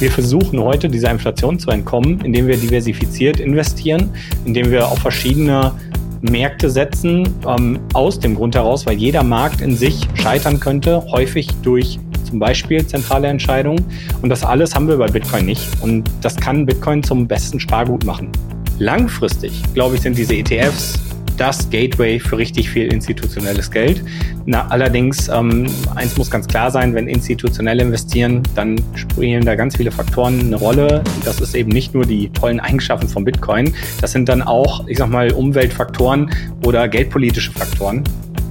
Wir versuchen heute dieser Inflation zu entkommen, indem wir diversifiziert investieren, indem wir auf verschiedene Märkte setzen, ähm, aus dem Grund heraus, weil jeder Markt in sich scheitern könnte, häufig durch zum Beispiel zentrale Entscheidungen. Und das alles haben wir bei Bitcoin nicht. Und das kann Bitcoin zum besten Spargut machen. Langfristig, glaube ich, sind diese ETFs das Gateway für richtig viel institutionelles Geld. Na, allerdings, ähm, eins muss ganz klar sein, wenn institutionell investieren, dann spielen da ganz viele Faktoren eine Rolle. Das ist eben nicht nur die tollen Eigenschaften von Bitcoin, das sind dann auch, ich sag mal, Umweltfaktoren oder geldpolitische Faktoren.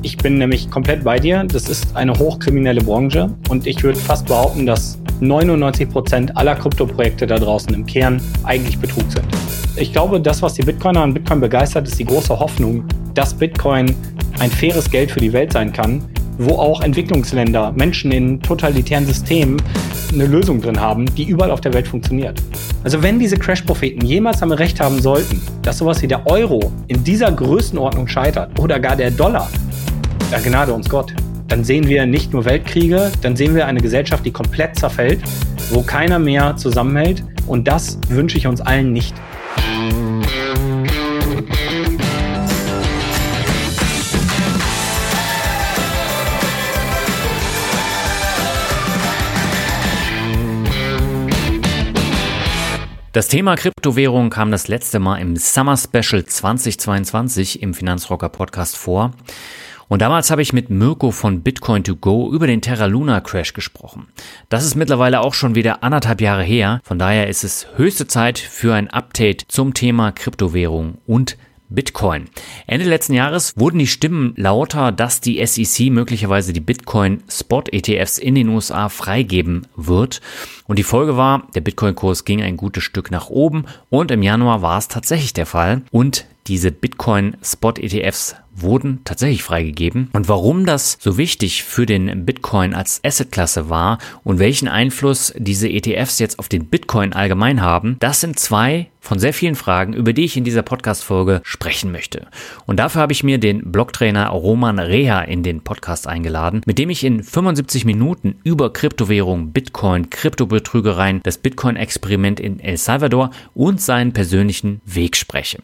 Ich bin nämlich komplett bei dir. Das ist eine hochkriminelle Branche und ich würde fast behaupten, dass 99 Prozent aller Kryptoprojekte da draußen im Kern eigentlich Betrug sind. Ich glaube, das, was die Bitcoiner an Bitcoin begeistert, ist die große Hoffnung, dass Bitcoin ein faires Geld für die Welt sein kann, wo auch Entwicklungsländer, Menschen in totalitären Systemen eine Lösung drin haben, die überall auf der Welt funktioniert. Also wenn diese Crash-Propheten jemals damit recht haben sollten, dass sowas wie der Euro in dieser Größenordnung scheitert oder gar der Dollar, da gnade uns Gott. Dann sehen wir nicht nur Weltkriege, dann sehen wir eine Gesellschaft, die komplett zerfällt, wo keiner mehr zusammenhält. Und das wünsche ich uns allen nicht. Das Thema Kryptowährung kam das letzte Mal im Summer Special 2022 im Finanzrocker Podcast vor. Und damals habe ich mit Mirko von Bitcoin 2 Go über den Terra Luna Crash gesprochen. Das ist mittlerweile auch schon wieder anderthalb Jahre her. Von daher ist es höchste Zeit für ein Update zum Thema Kryptowährung und Bitcoin. Ende letzten Jahres wurden die Stimmen lauter, dass die SEC möglicherweise die Bitcoin Spot ETFs in den USA freigeben wird. Und die Folge war, der Bitcoin-Kurs ging ein gutes Stück nach oben und im Januar war es tatsächlich der Fall. Und diese Bitcoin Spot ETFs wurden tatsächlich freigegeben. Und warum das so wichtig für den Bitcoin als Assetklasse war und welchen Einfluss diese ETFs jetzt auf den Bitcoin allgemein haben, das sind zwei von sehr vielen Fragen, über die ich in dieser Podcast-Folge sprechen möchte. Und dafür habe ich mir den Blogtrainer Roman Reha in den Podcast eingeladen, mit dem ich in 75 Minuten über Kryptowährung, Bitcoin, Kryptobetrügereien, das Bitcoin-Experiment in El Salvador und seinen persönlichen Weg spreche.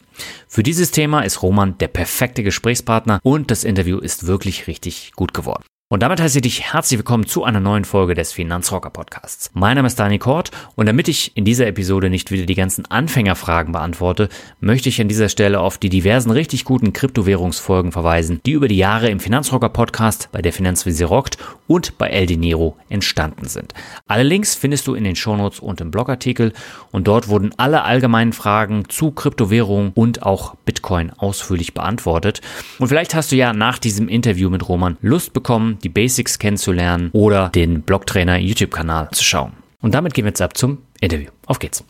Für dieses Thema ist Roman der perfekte Gesprächspartner und das Interview ist wirklich richtig gut geworden. Und damit heiße ich dich herzlich willkommen zu einer neuen Folge des Finanzrocker Podcasts. Mein Name ist Dani Kort und damit ich in dieser Episode nicht wieder die ganzen Anfängerfragen beantworte, möchte ich an dieser Stelle auf die diversen richtig guten Kryptowährungsfolgen verweisen, die über die Jahre im Finanzrocker Podcast, bei der Finanzvisier rockt und bei El Dinero entstanden sind. Alle Links findest du in den Shownotes und im Blogartikel und dort wurden alle allgemeinen Fragen zu Kryptowährungen und auch Bitcoin ausführlich beantwortet. Und vielleicht hast du ja nach diesem Interview mit Roman Lust bekommen, die Basics kennenzulernen oder den Blogtrainer YouTube-Kanal zu schauen. Und damit gehen wir jetzt ab zum Interview. Auf geht's.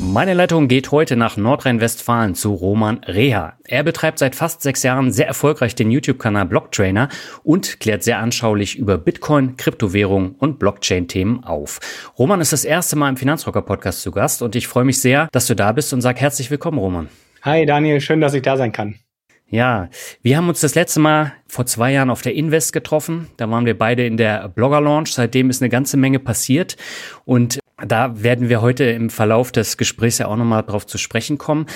Meine Leitung geht heute nach Nordrhein-Westfalen zu Roman Reha. Er betreibt seit fast sechs Jahren sehr erfolgreich den YouTube-Kanal Blocktrainer und klärt sehr anschaulich über Bitcoin, Kryptowährung und Blockchain-Themen auf. Roman ist das erste Mal im Finanzrocker-Podcast zu Gast und ich freue mich sehr, dass du da bist und sag herzlich willkommen, Roman. Hi Daniel, schön, dass ich da sein kann. Ja, wir haben uns das letzte Mal vor zwei Jahren auf der Invest getroffen. Da waren wir beide in der Blogger Launch. Seitdem ist eine ganze Menge passiert und da werden wir heute im Verlauf des Gesprächs ja auch nochmal drauf zu sprechen kommen.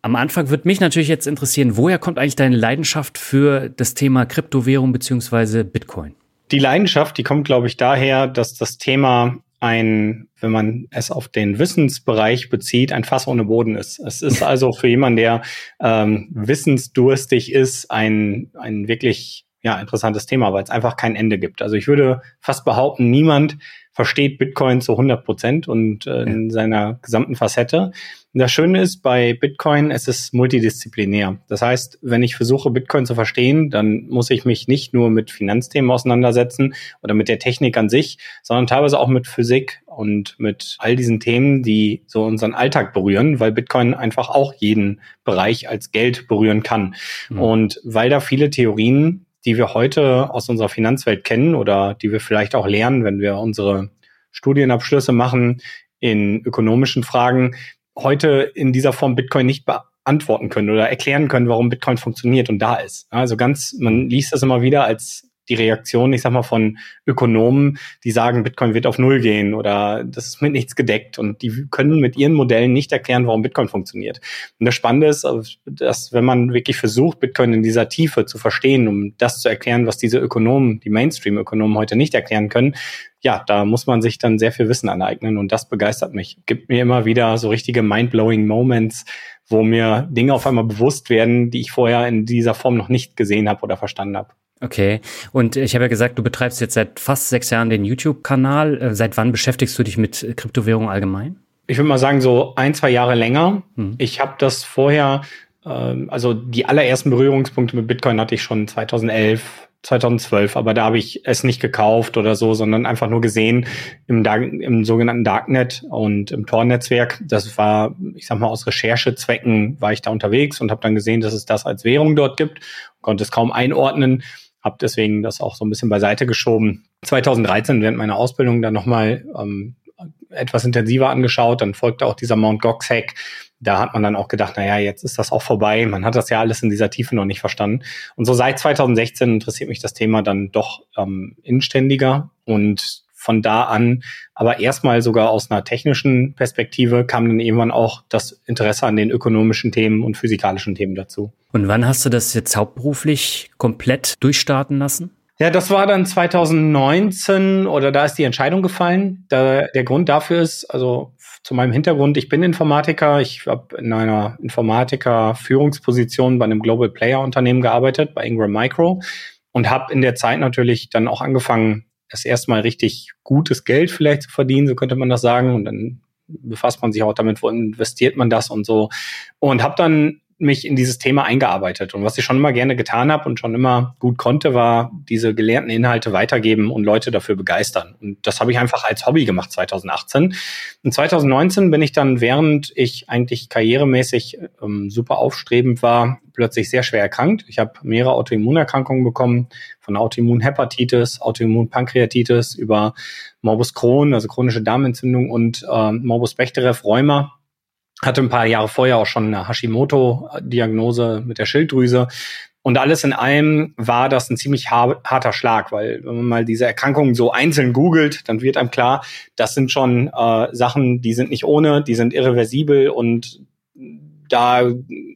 Am Anfang wird mich natürlich jetzt interessieren, woher kommt eigentlich deine Leidenschaft für das Thema Kryptowährung beziehungsweise Bitcoin? Die Leidenschaft, die kommt, glaube ich, daher, dass das Thema ein, wenn man es auf den Wissensbereich bezieht, ein Fass ohne Boden ist. Es ist also für jemanden, der ähm, wissensdurstig ist, ein, ein wirklich ja, interessantes Thema, weil es einfach kein Ende gibt. Also ich würde fast behaupten, niemand versteht Bitcoin zu 100 Prozent und äh, in seiner gesamten Facette. Und das Schöne ist bei Bitcoin, es ist multidisziplinär. Das heißt, wenn ich versuche, Bitcoin zu verstehen, dann muss ich mich nicht nur mit Finanzthemen auseinandersetzen oder mit der Technik an sich, sondern teilweise auch mit Physik und mit all diesen Themen, die so unseren Alltag berühren, weil Bitcoin einfach auch jeden Bereich als Geld berühren kann. Mhm. Und weil da viele Theorien die wir heute aus unserer Finanzwelt kennen oder die wir vielleicht auch lernen, wenn wir unsere Studienabschlüsse machen in ökonomischen Fragen, heute in dieser Form Bitcoin nicht beantworten können oder erklären können, warum Bitcoin funktioniert und da ist. Also ganz, man liest das immer wieder als die Reaktion, ich sag mal, von Ökonomen, die sagen, Bitcoin wird auf Null gehen oder das ist mit nichts gedeckt und die können mit ihren Modellen nicht erklären, warum Bitcoin funktioniert. Und das Spannende ist, dass wenn man wirklich versucht, Bitcoin in dieser Tiefe zu verstehen, um das zu erklären, was diese Ökonomen, die Mainstream-Ökonomen heute nicht erklären können, ja, da muss man sich dann sehr viel Wissen aneignen und das begeistert mich. Gibt mir immer wieder so richtige mind-blowing Moments, wo mir Dinge auf einmal bewusst werden, die ich vorher in dieser Form noch nicht gesehen habe oder verstanden habe. Okay. Und ich habe ja gesagt, du betreibst jetzt seit fast sechs Jahren den YouTube-Kanal. Äh, seit wann beschäftigst du dich mit Kryptowährung allgemein? Ich würde mal sagen, so ein, zwei Jahre länger. Hm. Ich habe das vorher, äh, also die allerersten Berührungspunkte mit Bitcoin hatte ich schon 2011, 2012, aber da habe ich es nicht gekauft oder so, sondern einfach nur gesehen im, im sogenannten Darknet und im Tor-Netzwerk. Das war, ich sag mal, aus Recherchezwecken war ich da unterwegs und habe dann gesehen, dass es das als Währung dort gibt, konnte es kaum einordnen habe deswegen das auch so ein bisschen beiseite geschoben. 2013 während meiner Ausbildung dann nochmal ähm, etwas intensiver angeschaut. Dann folgte auch dieser Mount Gox Hack. Da hat man dann auch gedacht, naja, jetzt ist das auch vorbei. Man hat das ja alles in dieser Tiefe noch nicht verstanden. Und so seit 2016 interessiert mich das Thema dann doch ähm, inständiger und von da an, aber erstmal sogar aus einer technischen Perspektive kam dann irgendwann auch das Interesse an den ökonomischen Themen und physikalischen Themen dazu. Und wann hast du das jetzt hauptberuflich komplett durchstarten lassen? Ja, das war dann 2019 oder da ist die Entscheidung gefallen. Da, der Grund dafür ist, also zu meinem Hintergrund, ich bin Informatiker, ich habe in einer Informatiker-Führungsposition bei einem Global Player Unternehmen gearbeitet, bei Ingram Micro und habe in der Zeit natürlich dann auch angefangen, das erstmal richtig gutes Geld vielleicht zu verdienen, so könnte man das sagen. Und dann befasst man sich auch damit, wo investiert man das und so. Und habe dann mich in dieses Thema eingearbeitet. Und was ich schon immer gerne getan habe und schon immer gut konnte, war diese gelernten Inhalte weitergeben und Leute dafür begeistern. Und das habe ich einfach als Hobby gemacht 2018. Und 2019 bin ich dann, während ich eigentlich karrieremäßig ähm, super aufstrebend war, plötzlich sehr schwer erkrankt. Ich habe mehrere Autoimmunerkrankungen bekommen, von Autoimmunhepatitis, Autoimmunpankreatitis über Morbus Crohn, also chronische Darmentzündung und äh, Morbus Bechterew Rheuma hatte ein paar Jahre vorher auch schon eine Hashimoto-Diagnose mit der Schilddrüse. Und alles in allem war das ein ziemlich harter Schlag, weil wenn man mal diese Erkrankungen so einzeln googelt, dann wird einem klar, das sind schon äh, Sachen, die sind nicht ohne, die sind irreversibel und da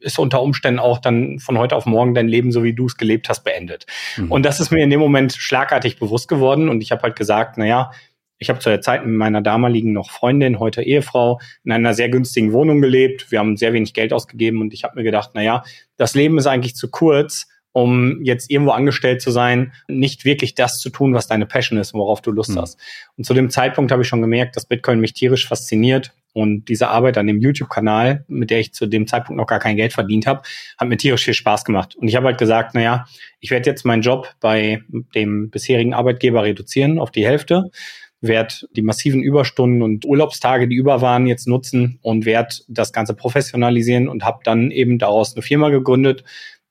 ist unter Umständen auch dann von heute auf morgen dein Leben, so wie du es gelebt hast, beendet. Mhm. Und das ist mir in dem Moment schlagartig bewusst geworden und ich habe halt gesagt, naja, ich habe zu der Zeit mit meiner damaligen noch Freundin, heute Ehefrau, in einer sehr günstigen Wohnung gelebt. Wir haben sehr wenig Geld ausgegeben und ich habe mir gedacht, na ja, das Leben ist eigentlich zu kurz, um jetzt irgendwo angestellt zu sein, nicht wirklich das zu tun, was deine Passion ist, worauf du Lust mhm. hast. Und zu dem Zeitpunkt habe ich schon gemerkt, dass Bitcoin mich tierisch fasziniert und diese Arbeit an dem YouTube-Kanal, mit der ich zu dem Zeitpunkt noch gar kein Geld verdient habe, hat mir tierisch viel Spaß gemacht. Und ich habe halt gesagt, na ja, ich werde jetzt meinen Job bei dem bisherigen Arbeitgeber reduzieren auf die Hälfte werde die massiven Überstunden und Urlaubstage, die über waren, jetzt nutzen und werde das Ganze professionalisieren und habe dann eben daraus eine Firma gegründet,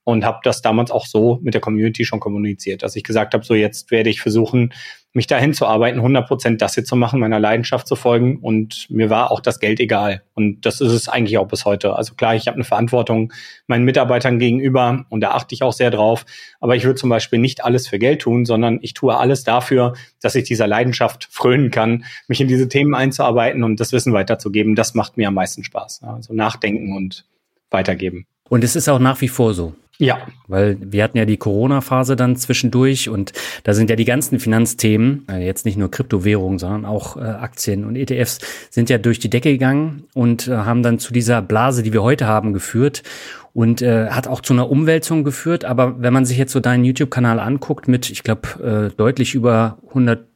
und habe das damals auch so mit der Community schon kommuniziert, dass ich gesagt habe, so jetzt werde ich versuchen, mich dahin zu arbeiten, 100 Prozent das hier zu machen, meiner Leidenschaft zu folgen und mir war auch das Geld egal und das ist es eigentlich auch bis heute. Also klar, ich habe eine Verantwortung meinen Mitarbeitern gegenüber und da achte ich auch sehr drauf, aber ich würde zum Beispiel nicht alles für Geld tun, sondern ich tue alles dafür, dass ich dieser Leidenschaft frönen kann, mich in diese Themen einzuarbeiten und das Wissen weiterzugeben. Das macht mir am meisten Spaß. Also nachdenken und weitergeben. Und es ist auch nach wie vor so. Ja. Weil wir hatten ja die Corona-Phase dann zwischendurch und da sind ja die ganzen Finanzthemen, äh, jetzt nicht nur Kryptowährungen, sondern auch äh, Aktien und ETFs, sind ja durch die Decke gegangen und äh, haben dann zu dieser Blase, die wir heute haben, geführt und äh, hat auch zu einer Umwälzung geführt. Aber wenn man sich jetzt so deinen YouTube-Kanal anguckt mit, ich glaube, deutlich über 100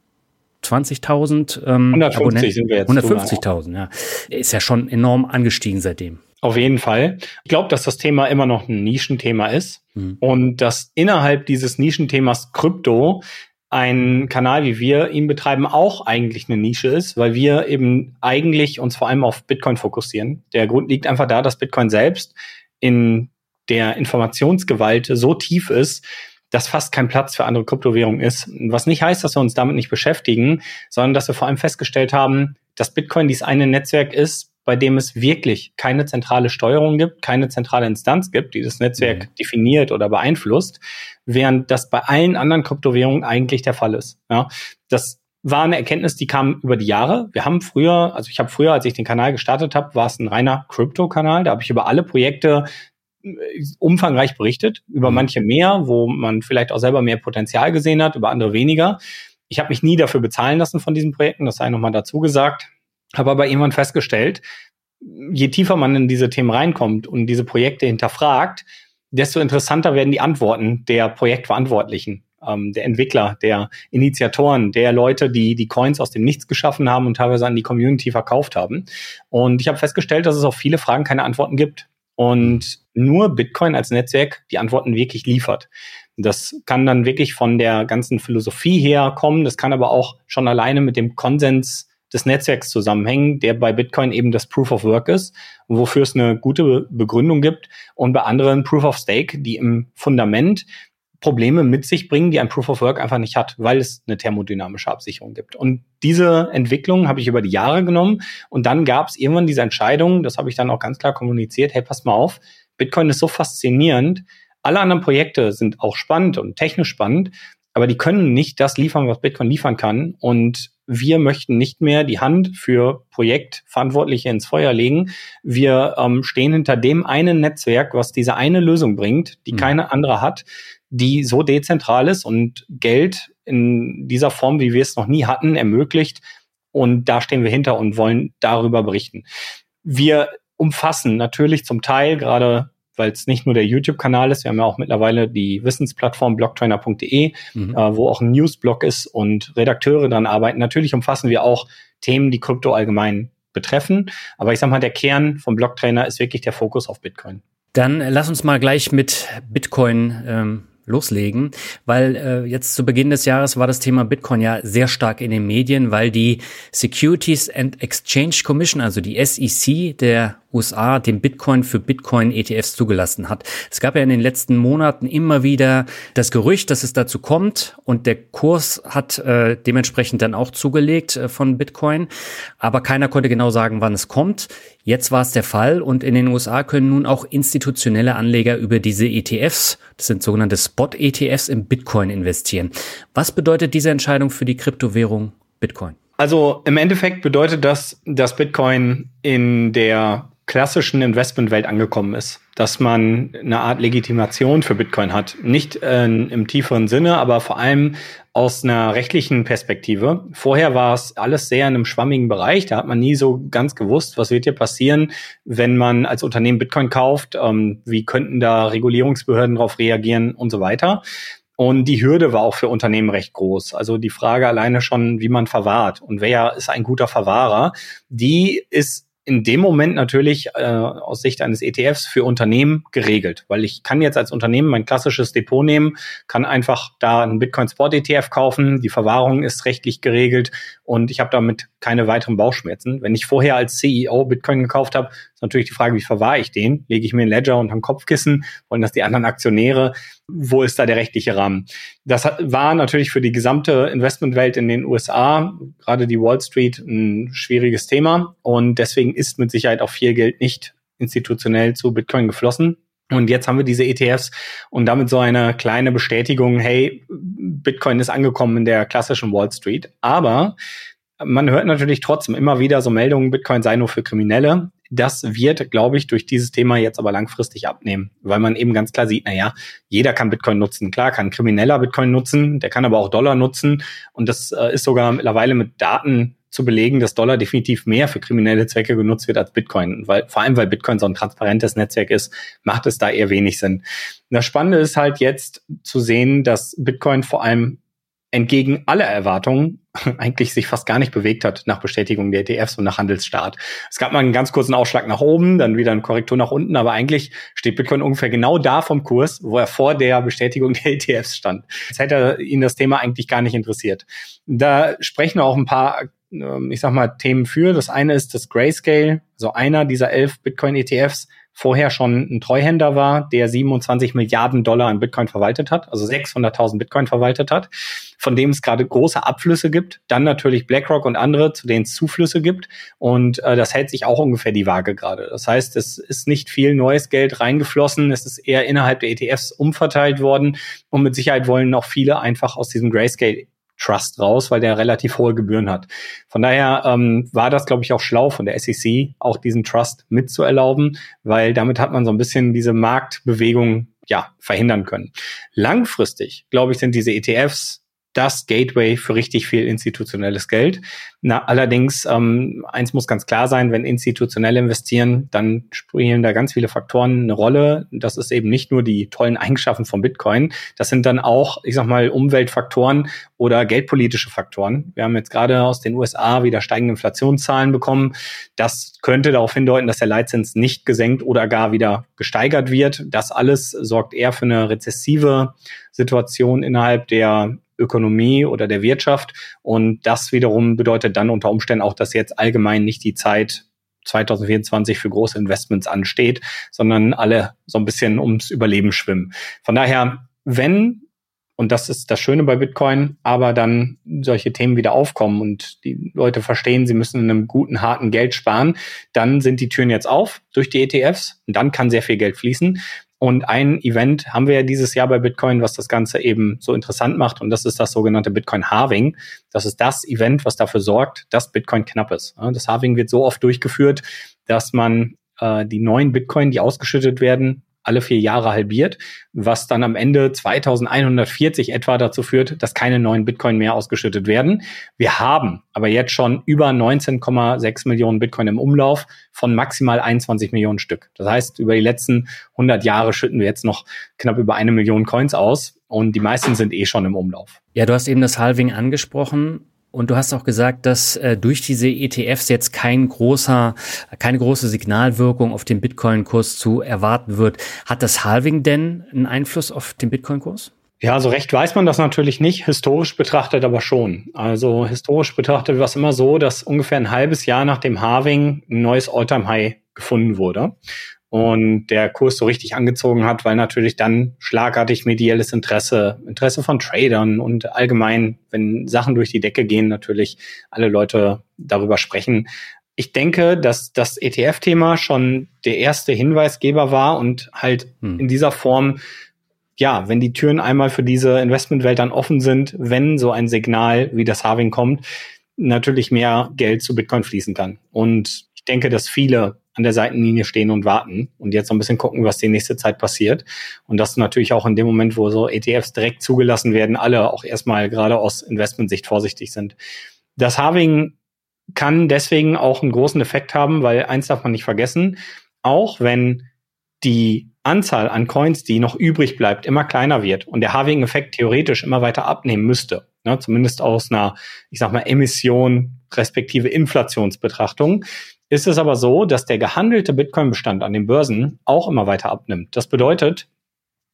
20.000 ähm, 150 sind wir jetzt. 150.000, ja. Ist ja schon enorm angestiegen seitdem. Auf jeden Fall. Ich glaube, dass das Thema immer noch ein Nischenthema ist mhm. und dass innerhalb dieses Nischenthemas Krypto ein Kanal, wie wir ihn betreiben, auch eigentlich eine Nische ist, weil wir eben eigentlich uns vor allem auf Bitcoin fokussieren. Der Grund liegt einfach da, dass Bitcoin selbst in der Informationsgewalt so tief ist, dass fast kein Platz für andere Kryptowährungen ist. Was nicht heißt, dass wir uns damit nicht beschäftigen, sondern dass wir vor allem festgestellt haben, dass Bitcoin dies eine Netzwerk ist, bei dem es wirklich keine zentrale Steuerung gibt, keine zentrale Instanz gibt, die das Netzwerk mhm. definiert oder beeinflusst, während das bei allen anderen Kryptowährungen eigentlich der Fall ist. Ja, das war eine Erkenntnis, die kam über die Jahre. Wir haben früher, also ich habe früher, als ich den Kanal gestartet habe, war es ein reiner Krypto-Kanal. Da habe ich über alle Projekte äh, umfangreich berichtet, über mhm. manche mehr, wo man vielleicht auch selber mehr Potenzial gesehen hat, über andere weniger. Ich habe mich nie dafür bezahlen lassen von diesen Projekten, das sei nochmal dazu gesagt. Habe aber irgendwann festgestellt, je tiefer man in diese Themen reinkommt und diese Projekte hinterfragt, desto interessanter werden die Antworten der Projektverantwortlichen, ähm, der Entwickler, der Initiatoren, der Leute, die die Coins aus dem Nichts geschaffen haben und teilweise an die Community verkauft haben. Und ich habe festgestellt, dass es auf viele Fragen keine Antworten gibt. Und nur Bitcoin als Netzwerk die Antworten wirklich liefert. Das kann dann wirklich von der ganzen Philosophie her kommen. Das kann aber auch schon alleine mit dem Konsens des Netzwerks zusammenhängen, der bei Bitcoin eben das Proof of Work ist, wofür es eine gute Begründung gibt und bei anderen Proof of Stake, die im Fundament Probleme mit sich bringen, die ein Proof of Work einfach nicht hat, weil es eine thermodynamische Absicherung gibt. Und diese Entwicklung habe ich über die Jahre genommen und dann gab es irgendwann diese Entscheidung, das habe ich dann auch ganz klar kommuniziert, hey, pass mal auf, Bitcoin ist so faszinierend, alle anderen Projekte sind auch spannend und technisch spannend, aber die können nicht das liefern, was Bitcoin liefern kann. Und wir möchten nicht mehr die Hand für Projektverantwortliche ins Feuer legen. Wir ähm, stehen hinter dem einen Netzwerk, was diese eine Lösung bringt, die mhm. keine andere hat, die so dezentral ist und Geld in dieser Form, wie wir es noch nie hatten, ermöglicht. Und da stehen wir hinter und wollen darüber berichten. Wir umfassen natürlich zum Teil gerade weil es nicht nur der YouTube-Kanal ist, wir haben ja auch mittlerweile die Wissensplattform blocktrainer.de, mhm. äh, wo auch ein Newsblog ist und Redakteure dran arbeiten. Natürlich umfassen wir auch Themen, die Krypto allgemein betreffen. Aber ich sag mal, der Kern vom Blocktrainer ist wirklich der Fokus auf Bitcoin. Dann lass uns mal gleich mit Bitcoin ähm, loslegen, weil äh, jetzt zu Beginn des Jahres war das Thema Bitcoin ja sehr stark in den Medien, weil die Securities and Exchange Commission, also die SEC der USA den Bitcoin für Bitcoin-ETFs zugelassen hat. Es gab ja in den letzten Monaten immer wieder das Gerücht, dass es dazu kommt und der Kurs hat äh, dementsprechend dann auch zugelegt äh, von Bitcoin, aber keiner konnte genau sagen, wann es kommt. Jetzt war es der Fall und in den USA können nun auch institutionelle Anleger über diese ETFs, das sind sogenannte Spot-ETFs, im Bitcoin investieren. Was bedeutet diese Entscheidung für die Kryptowährung Bitcoin? Also im Endeffekt bedeutet das, dass Bitcoin in der klassischen Investmentwelt angekommen ist, dass man eine Art Legitimation für Bitcoin hat. Nicht äh, im tieferen Sinne, aber vor allem aus einer rechtlichen Perspektive. Vorher war es alles sehr in einem schwammigen Bereich. Da hat man nie so ganz gewusst, was wird hier passieren, wenn man als Unternehmen Bitcoin kauft, ähm, wie könnten da Regulierungsbehörden darauf reagieren und so weiter. Und die Hürde war auch für Unternehmen recht groß. Also die Frage alleine schon, wie man verwahrt und wer ist ein guter Verwahrer, die ist in dem Moment natürlich äh, aus Sicht eines ETFs für Unternehmen geregelt, weil ich kann jetzt als Unternehmen mein klassisches Depot nehmen, kann einfach da einen Bitcoin Sport ETF kaufen, die Verwahrung ist rechtlich geregelt und ich habe damit keine weiteren Bauchschmerzen. Wenn ich vorher als CEO Bitcoin gekauft habe, ist natürlich die Frage, wie verwahre ich den? Lege ich mir einen Ledger unter ein Kopfkissen? Wollen das die anderen Aktionäre? Wo ist da der rechtliche Rahmen? Das war natürlich für die gesamte Investmentwelt in den USA, gerade die Wall Street, ein schwieriges Thema. Und deswegen ist mit Sicherheit auch viel Geld nicht institutionell zu Bitcoin geflossen. Und jetzt haben wir diese ETFs und damit so eine kleine Bestätigung, hey, Bitcoin ist angekommen in der klassischen Wall Street. Aber man hört natürlich trotzdem immer wieder so Meldungen, Bitcoin sei nur für Kriminelle Das wird, glaube ich, durch dieses Thema jetzt aber langfristig abnehmen, weil man eben ganz klar sieht, na ja, jeder kann Bitcoin nutzen. Klar, kann Krimineller Bitcoin nutzen, der kann aber auch Dollar nutzen. Und das äh, ist sogar mittlerweile mit Daten zu belegen, dass Dollar definitiv mehr für kriminelle Zwecke genutzt wird als Bitcoin. Weil, vor allem, weil Bitcoin so ein transparentes Netzwerk ist, macht es da eher wenig Sinn. das Spannende ist halt jetzt zu sehen, dass Bitcoin vor allem entgegen aller Erwartungen eigentlich sich fast gar nicht bewegt hat nach Bestätigung der ETFs und nach Handelsstart. Es gab mal einen ganz kurzen Ausschlag nach oben, dann wieder eine Korrektur nach unten, aber eigentlich steht Bitcoin ungefähr genau da vom Kurs, wo er vor der Bestätigung der ETFs stand. Jetzt hätte ihn das Thema eigentlich gar nicht interessiert. Da sprechen auch ein paar ähm, ich sag mal, Themen für. Das eine ist das Grayscale, so einer dieser elf Bitcoin-ETFs, vorher schon ein Treuhänder war, der 27 Milliarden Dollar in Bitcoin verwaltet hat, also 600.000 Bitcoin verwaltet hat, von dem es gerade große Abflüsse gibt. Dann natürlich BlackRock und andere, zu denen es Zuflüsse gibt. Und äh, das hält sich auch ungefähr die Waage gerade. Das heißt, es ist nicht viel neues Geld reingeflossen. Es ist eher innerhalb der ETFs umverteilt worden. Und mit Sicherheit wollen noch viele einfach aus diesem Grayscale Trust raus, weil der relativ hohe Gebühren hat. Von daher ähm, war das, glaube ich, auch schlau von der SEC, auch diesen Trust mitzuerlauben, weil damit hat man so ein bisschen diese Marktbewegung ja verhindern können. Langfristig, glaube ich, sind diese ETFs das Gateway für richtig viel institutionelles Geld. Na, allerdings, ähm, eins muss ganz klar sein, wenn institutionell investieren, dann spielen da ganz viele Faktoren eine Rolle. Das ist eben nicht nur die tollen Eigenschaften von Bitcoin, das sind dann auch, ich sag mal, Umweltfaktoren oder geldpolitische Faktoren. Wir haben jetzt gerade aus den USA wieder steigende Inflationszahlen bekommen. Das könnte darauf hindeuten, dass der Leitzins nicht gesenkt oder gar wieder gesteigert wird. Das alles sorgt eher für eine rezessive Situation innerhalb der Ökonomie oder der Wirtschaft. Und das wiederum bedeutet dann unter Umständen auch, dass jetzt allgemein nicht die Zeit 2024 für große Investments ansteht, sondern alle so ein bisschen ums Überleben schwimmen. Von daher, wenn und das ist das Schöne bei Bitcoin, aber dann solche Themen wieder aufkommen und die Leute verstehen, sie müssen in einem guten, harten Geld sparen, dann sind die Türen jetzt auf durch die ETFs und dann kann sehr viel Geld fließen. Und ein Event haben wir ja dieses Jahr bei Bitcoin, was das Ganze eben so interessant macht. Und das ist das sogenannte Bitcoin Halving. Das ist das Event, was dafür sorgt, dass Bitcoin knapp ist. Das Halving wird so oft durchgeführt, dass man äh, die neuen Bitcoin, die ausgeschüttet werden, alle vier Jahre halbiert, was dann am Ende 2140 etwa dazu führt, dass keine neuen Bitcoin mehr ausgeschüttet werden. Wir haben aber jetzt schon über 19,6 Millionen Bitcoin im Umlauf von maximal 21 Millionen Stück. Das heißt, über die letzten 100 Jahre schütten wir jetzt noch knapp über eine Million Coins aus und die meisten sind eh schon im Umlauf. Ja, du hast eben das Halving angesprochen. Und du hast auch gesagt, dass äh, durch diese ETFs jetzt kein großer, keine große Signalwirkung auf den Bitcoin-Kurs zu erwarten wird. Hat das Halving denn einen Einfluss auf den Bitcoin-Kurs? Ja, so recht weiß man das natürlich nicht, historisch betrachtet aber schon. Also historisch betrachtet war es immer so, dass ungefähr ein halbes Jahr nach dem Halving ein neues All-Time-High gefunden wurde und der Kurs so richtig angezogen hat, weil natürlich dann schlagartig medielles Interesse, Interesse von Tradern und allgemein, wenn Sachen durch die Decke gehen, natürlich alle Leute darüber sprechen. Ich denke, dass das ETF-Thema schon der erste Hinweisgeber war und halt hm. in dieser Form, ja, wenn die Türen einmal für diese Investmentwelt dann offen sind, wenn so ein Signal wie das Harving kommt, natürlich mehr Geld zu Bitcoin fließen kann. Und ich denke, dass viele an der Seitenlinie stehen und warten und jetzt so ein bisschen gucken, was die nächste Zeit passiert. Und das natürlich auch in dem Moment, wo so ETFs direkt zugelassen werden, alle auch erstmal gerade aus Investmentsicht vorsichtig sind. Das Halving kann deswegen auch einen großen Effekt haben, weil eins darf man nicht vergessen, auch wenn die Anzahl an Coins, die noch übrig bleibt, immer kleiner wird und der Halving-Effekt theoretisch immer weiter abnehmen müsste, ne, zumindest aus einer, ich sag mal, Emission respektive Inflationsbetrachtung, ist es aber so, dass der gehandelte Bitcoin-Bestand an den Börsen auch immer weiter abnimmt. Das bedeutet,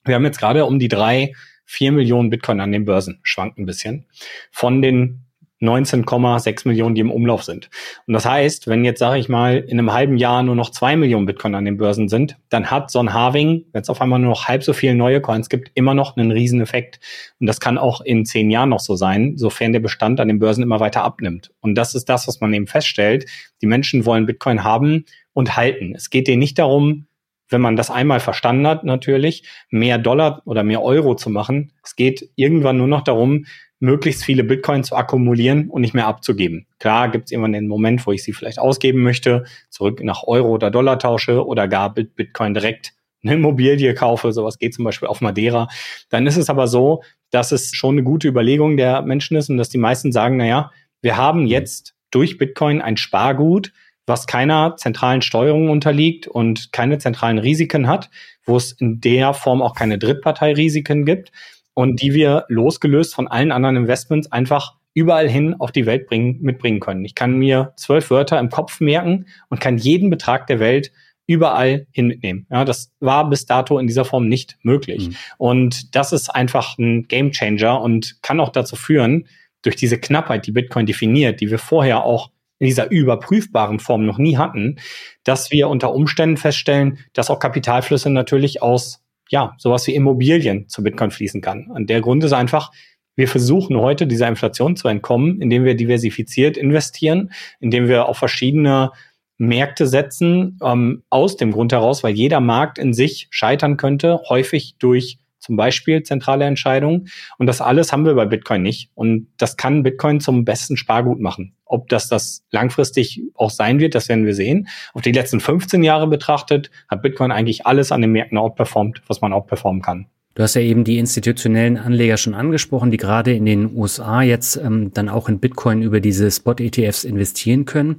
wir haben jetzt gerade um die drei, vier Millionen Bitcoin an den Börsen, schwankt ein bisschen, von den 19,6 Millionen, die im Umlauf sind. Und das heißt, wenn jetzt, sage ich mal, in einem halben Jahr nur noch zwei Millionen Bitcoin an den Börsen sind, dann hat so ein Halving, wenn es auf einmal nur noch halb so viele neue Coins gibt, immer noch einen riesen Effekt. Und das kann auch in zehn Jahren noch so sein, sofern der Bestand an den Börsen immer weiter abnimmt. Und das ist das, was man eben feststellt. Die Menschen wollen Bitcoin haben und halten. Es geht denen nicht darum, wenn man das einmal verstanden hat, natürlich, mehr Dollar oder mehr Euro zu machen. Es geht irgendwann nur noch darum, möglichst viele Bitcoin zu akkumulieren und nicht mehr abzugeben. Klar gibt es irgendwann den Moment, wo ich sie vielleicht ausgeben möchte, zurück nach Euro oder Dollar tausche oder gar Bitcoin direkt eine Immobilie kaufe, sowas geht zum Beispiel auf Madeira. Dann ist es aber so, dass es schon eine gute Überlegung der Menschen ist und dass die meisten sagen, naja, wir haben jetzt durch Bitcoin ein Spargut, was keiner zentralen Steuerung unterliegt und keine zentralen Risiken hat, wo es in der Form auch keine Drittparteirisiken gibt und die wir losgelöst von allen anderen Investments einfach überall hin auf die Welt bringen, mitbringen können. Ich kann mir zwölf Wörter im Kopf merken und kann jeden Betrag der Welt überall hin mitnehmen. Ja, das war bis dato in dieser Form nicht möglich. Mhm. Und das ist einfach ein Gamechanger und kann auch dazu führen, durch diese Knappheit, die Bitcoin definiert, die wir vorher auch in dieser überprüfbaren Form noch nie hatten, dass wir unter Umständen feststellen, dass auch Kapitalflüsse natürlich aus, ja, sowas wie Immobilien zu Bitcoin fließen kann. Und der Grund ist einfach, wir versuchen heute dieser Inflation zu entkommen, indem wir diversifiziert investieren, indem wir auf verschiedene Märkte setzen, ähm, aus dem Grund heraus, weil jeder Markt in sich scheitern könnte, häufig durch zum Beispiel zentrale Entscheidungen. Und das alles haben wir bei Bitcoin nicht. Und das kann Bitcoin zum besten Spargut machen. Ob das das langfristig auch sein wird, das werden wir sehen. Auf die letzten 15 Jahre betrachtet hat Bitcoin eigentlich alles an den Märkten outperformt, was man outperformen kann. Du hast ja eben die institutionellen Anleger schon angesprochen, die gerade in den USA jetzt ähm, dann auch in Bitcoin über diese Spot-ETFs investieren können.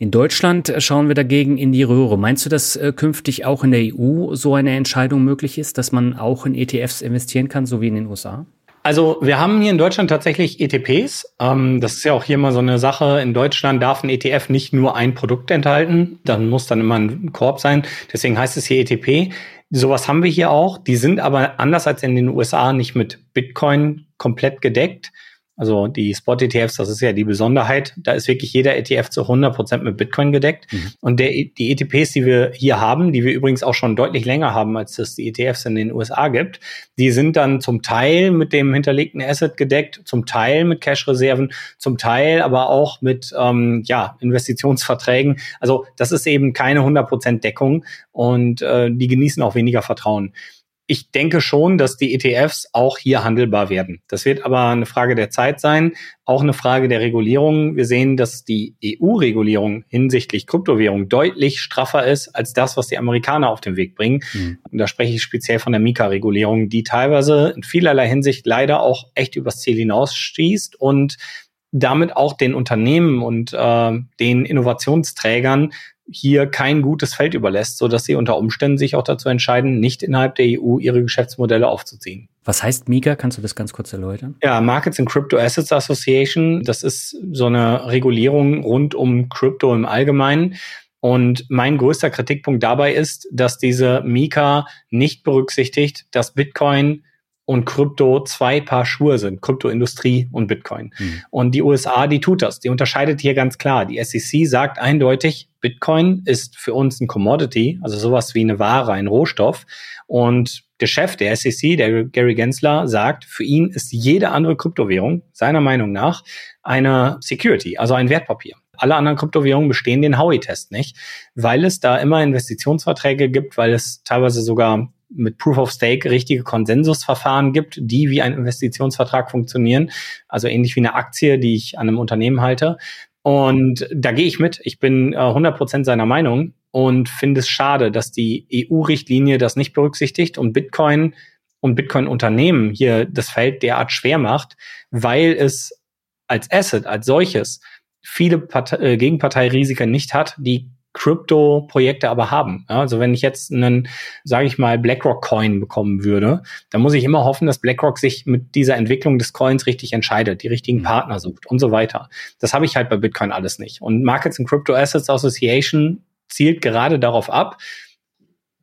In Deutschland schauen wir dagegen in die Röhre. Meinst du, dass äh, künftig auch in der EU so eine Entscheidung möglich ist, dass man auch in ETFs investieren kann, so wie in den USA? Also wir haben hier in Deutschland tatsächlich ETPs. Ähm, das ist ja auch hier mal so eine Sache. In Deutschland darf ein ETF nicht nur ein Produkt enthalten. Dann muss dann immer ein Korb sein. Deswegen heißt es hier ETP. Sowas haben wir hier auch. Die sind aber anders als in den USA nicht mit Bitcoin komplett gedeckt, also die Spot-ETFs, das ist ja die Besonderheit. Da ist wirklich jeder ETF zu 100 Prozent mit Bitcoin gedeckt. Mhm. Und der, die ETPs, die wir hier haben, die wir übrigens auch schon deutlich länger haben, als es die ETFs in den USA gibt, die sind dann zum Teil mit dem hinterlegten Asset gedeckt, zum Teil mit Cash-Reserven, zum Teil aber auch mit ähm, ja, Investitionsverträgen. Also das ist eben keine 100% Deckung und äh, die genießen auch weniger Vertrauen ich denke schon, dass die ETFs auch hier handelbar werden. Das wird aber eine Frage der Zeit sein, auch eine Frage der Regulierung. Wir sehen, dass die EU-Regulierung hinsichtlich Kryptowährung deutlich straffer ist als das, was die Amerikaner auf den Weg bringen. Mhm. Und da spreche ich speziell von der Mika-Regulierung, die teilweise in vielerlei Hinsicht leider auch echt übers Ziel hinausschießt und damit auch den Unternehmen und äh, den Innovationsträgern hier kein gutes Feld überlässt, so dass sie unter Umständen sich auch dazu entscheiden, nicht innerhalb der EU ihre Geschäftsmodelle aufzuziehen. Was heißt MiGA? Kannst du das ganz kurz erläutern? Ja, Markets and Crypto Assets Association. Das ist so eine Regulierung rund um Crypto im Allgemeinen. Und mein größter Kritikpunkt dabei ist, dass diese Mika nicht berücksichtigt, dass Bitcoin und Krypto zwei Paar Schuhe sind, Kryptoindustrie und Bitcoin. Mhm. Und die USA, die tut das. Die unterscheidet hier ganz klar. Die SEC sagt eindeutig, Bitcoin ist für uns ein Commodity, also sowas wie eine Ware, ein Rohstoff. Und der Chef der SEC, der Gary Gensler, sagt, für ihn ist jede andere Kryptowährung, seiner Meinung nach, eine Security, also ein Wertpapier. Alle anderen Kryptowährungen bestehen den Howey-Test nicht, weil es da immer Investitionsverträge gibt, weil es teilweise sogar mit Proof of Stake richtige Konsensusverfahren gibt, die wie ein Investitionsvertrag funktionieren. Also ähnlich wie eine Aktie, die ich an einem Unternehmen halte. Und da gehe ich mit. Ich bin äh, 100% seiner Meinung und finde es schade, dass die EU-Richtlinie das nicht berücksichtigt und Bitcoin und Bitcoin-Unternehmen hier das Feld derart schwer macht, weil es als Asset, als solches, viele Partei äh, Gegenparteirisiken nicht hat, die Crypto-Projekte aber haben. Ja, also wenn ich jetzt einen, sage ich mal, BlackRock-Coin bekommen würde, dann muss ich immer hoffen, dass BlackRock sich mit dieser Entwicklung des Coins richtig entscheidet, die richtigen mhm. Partner sucht und so weiter. Das habe ich halt bei Bitcoin alles nicht. Und Markets and Crypto Assets Association zielt gerade darauf ab,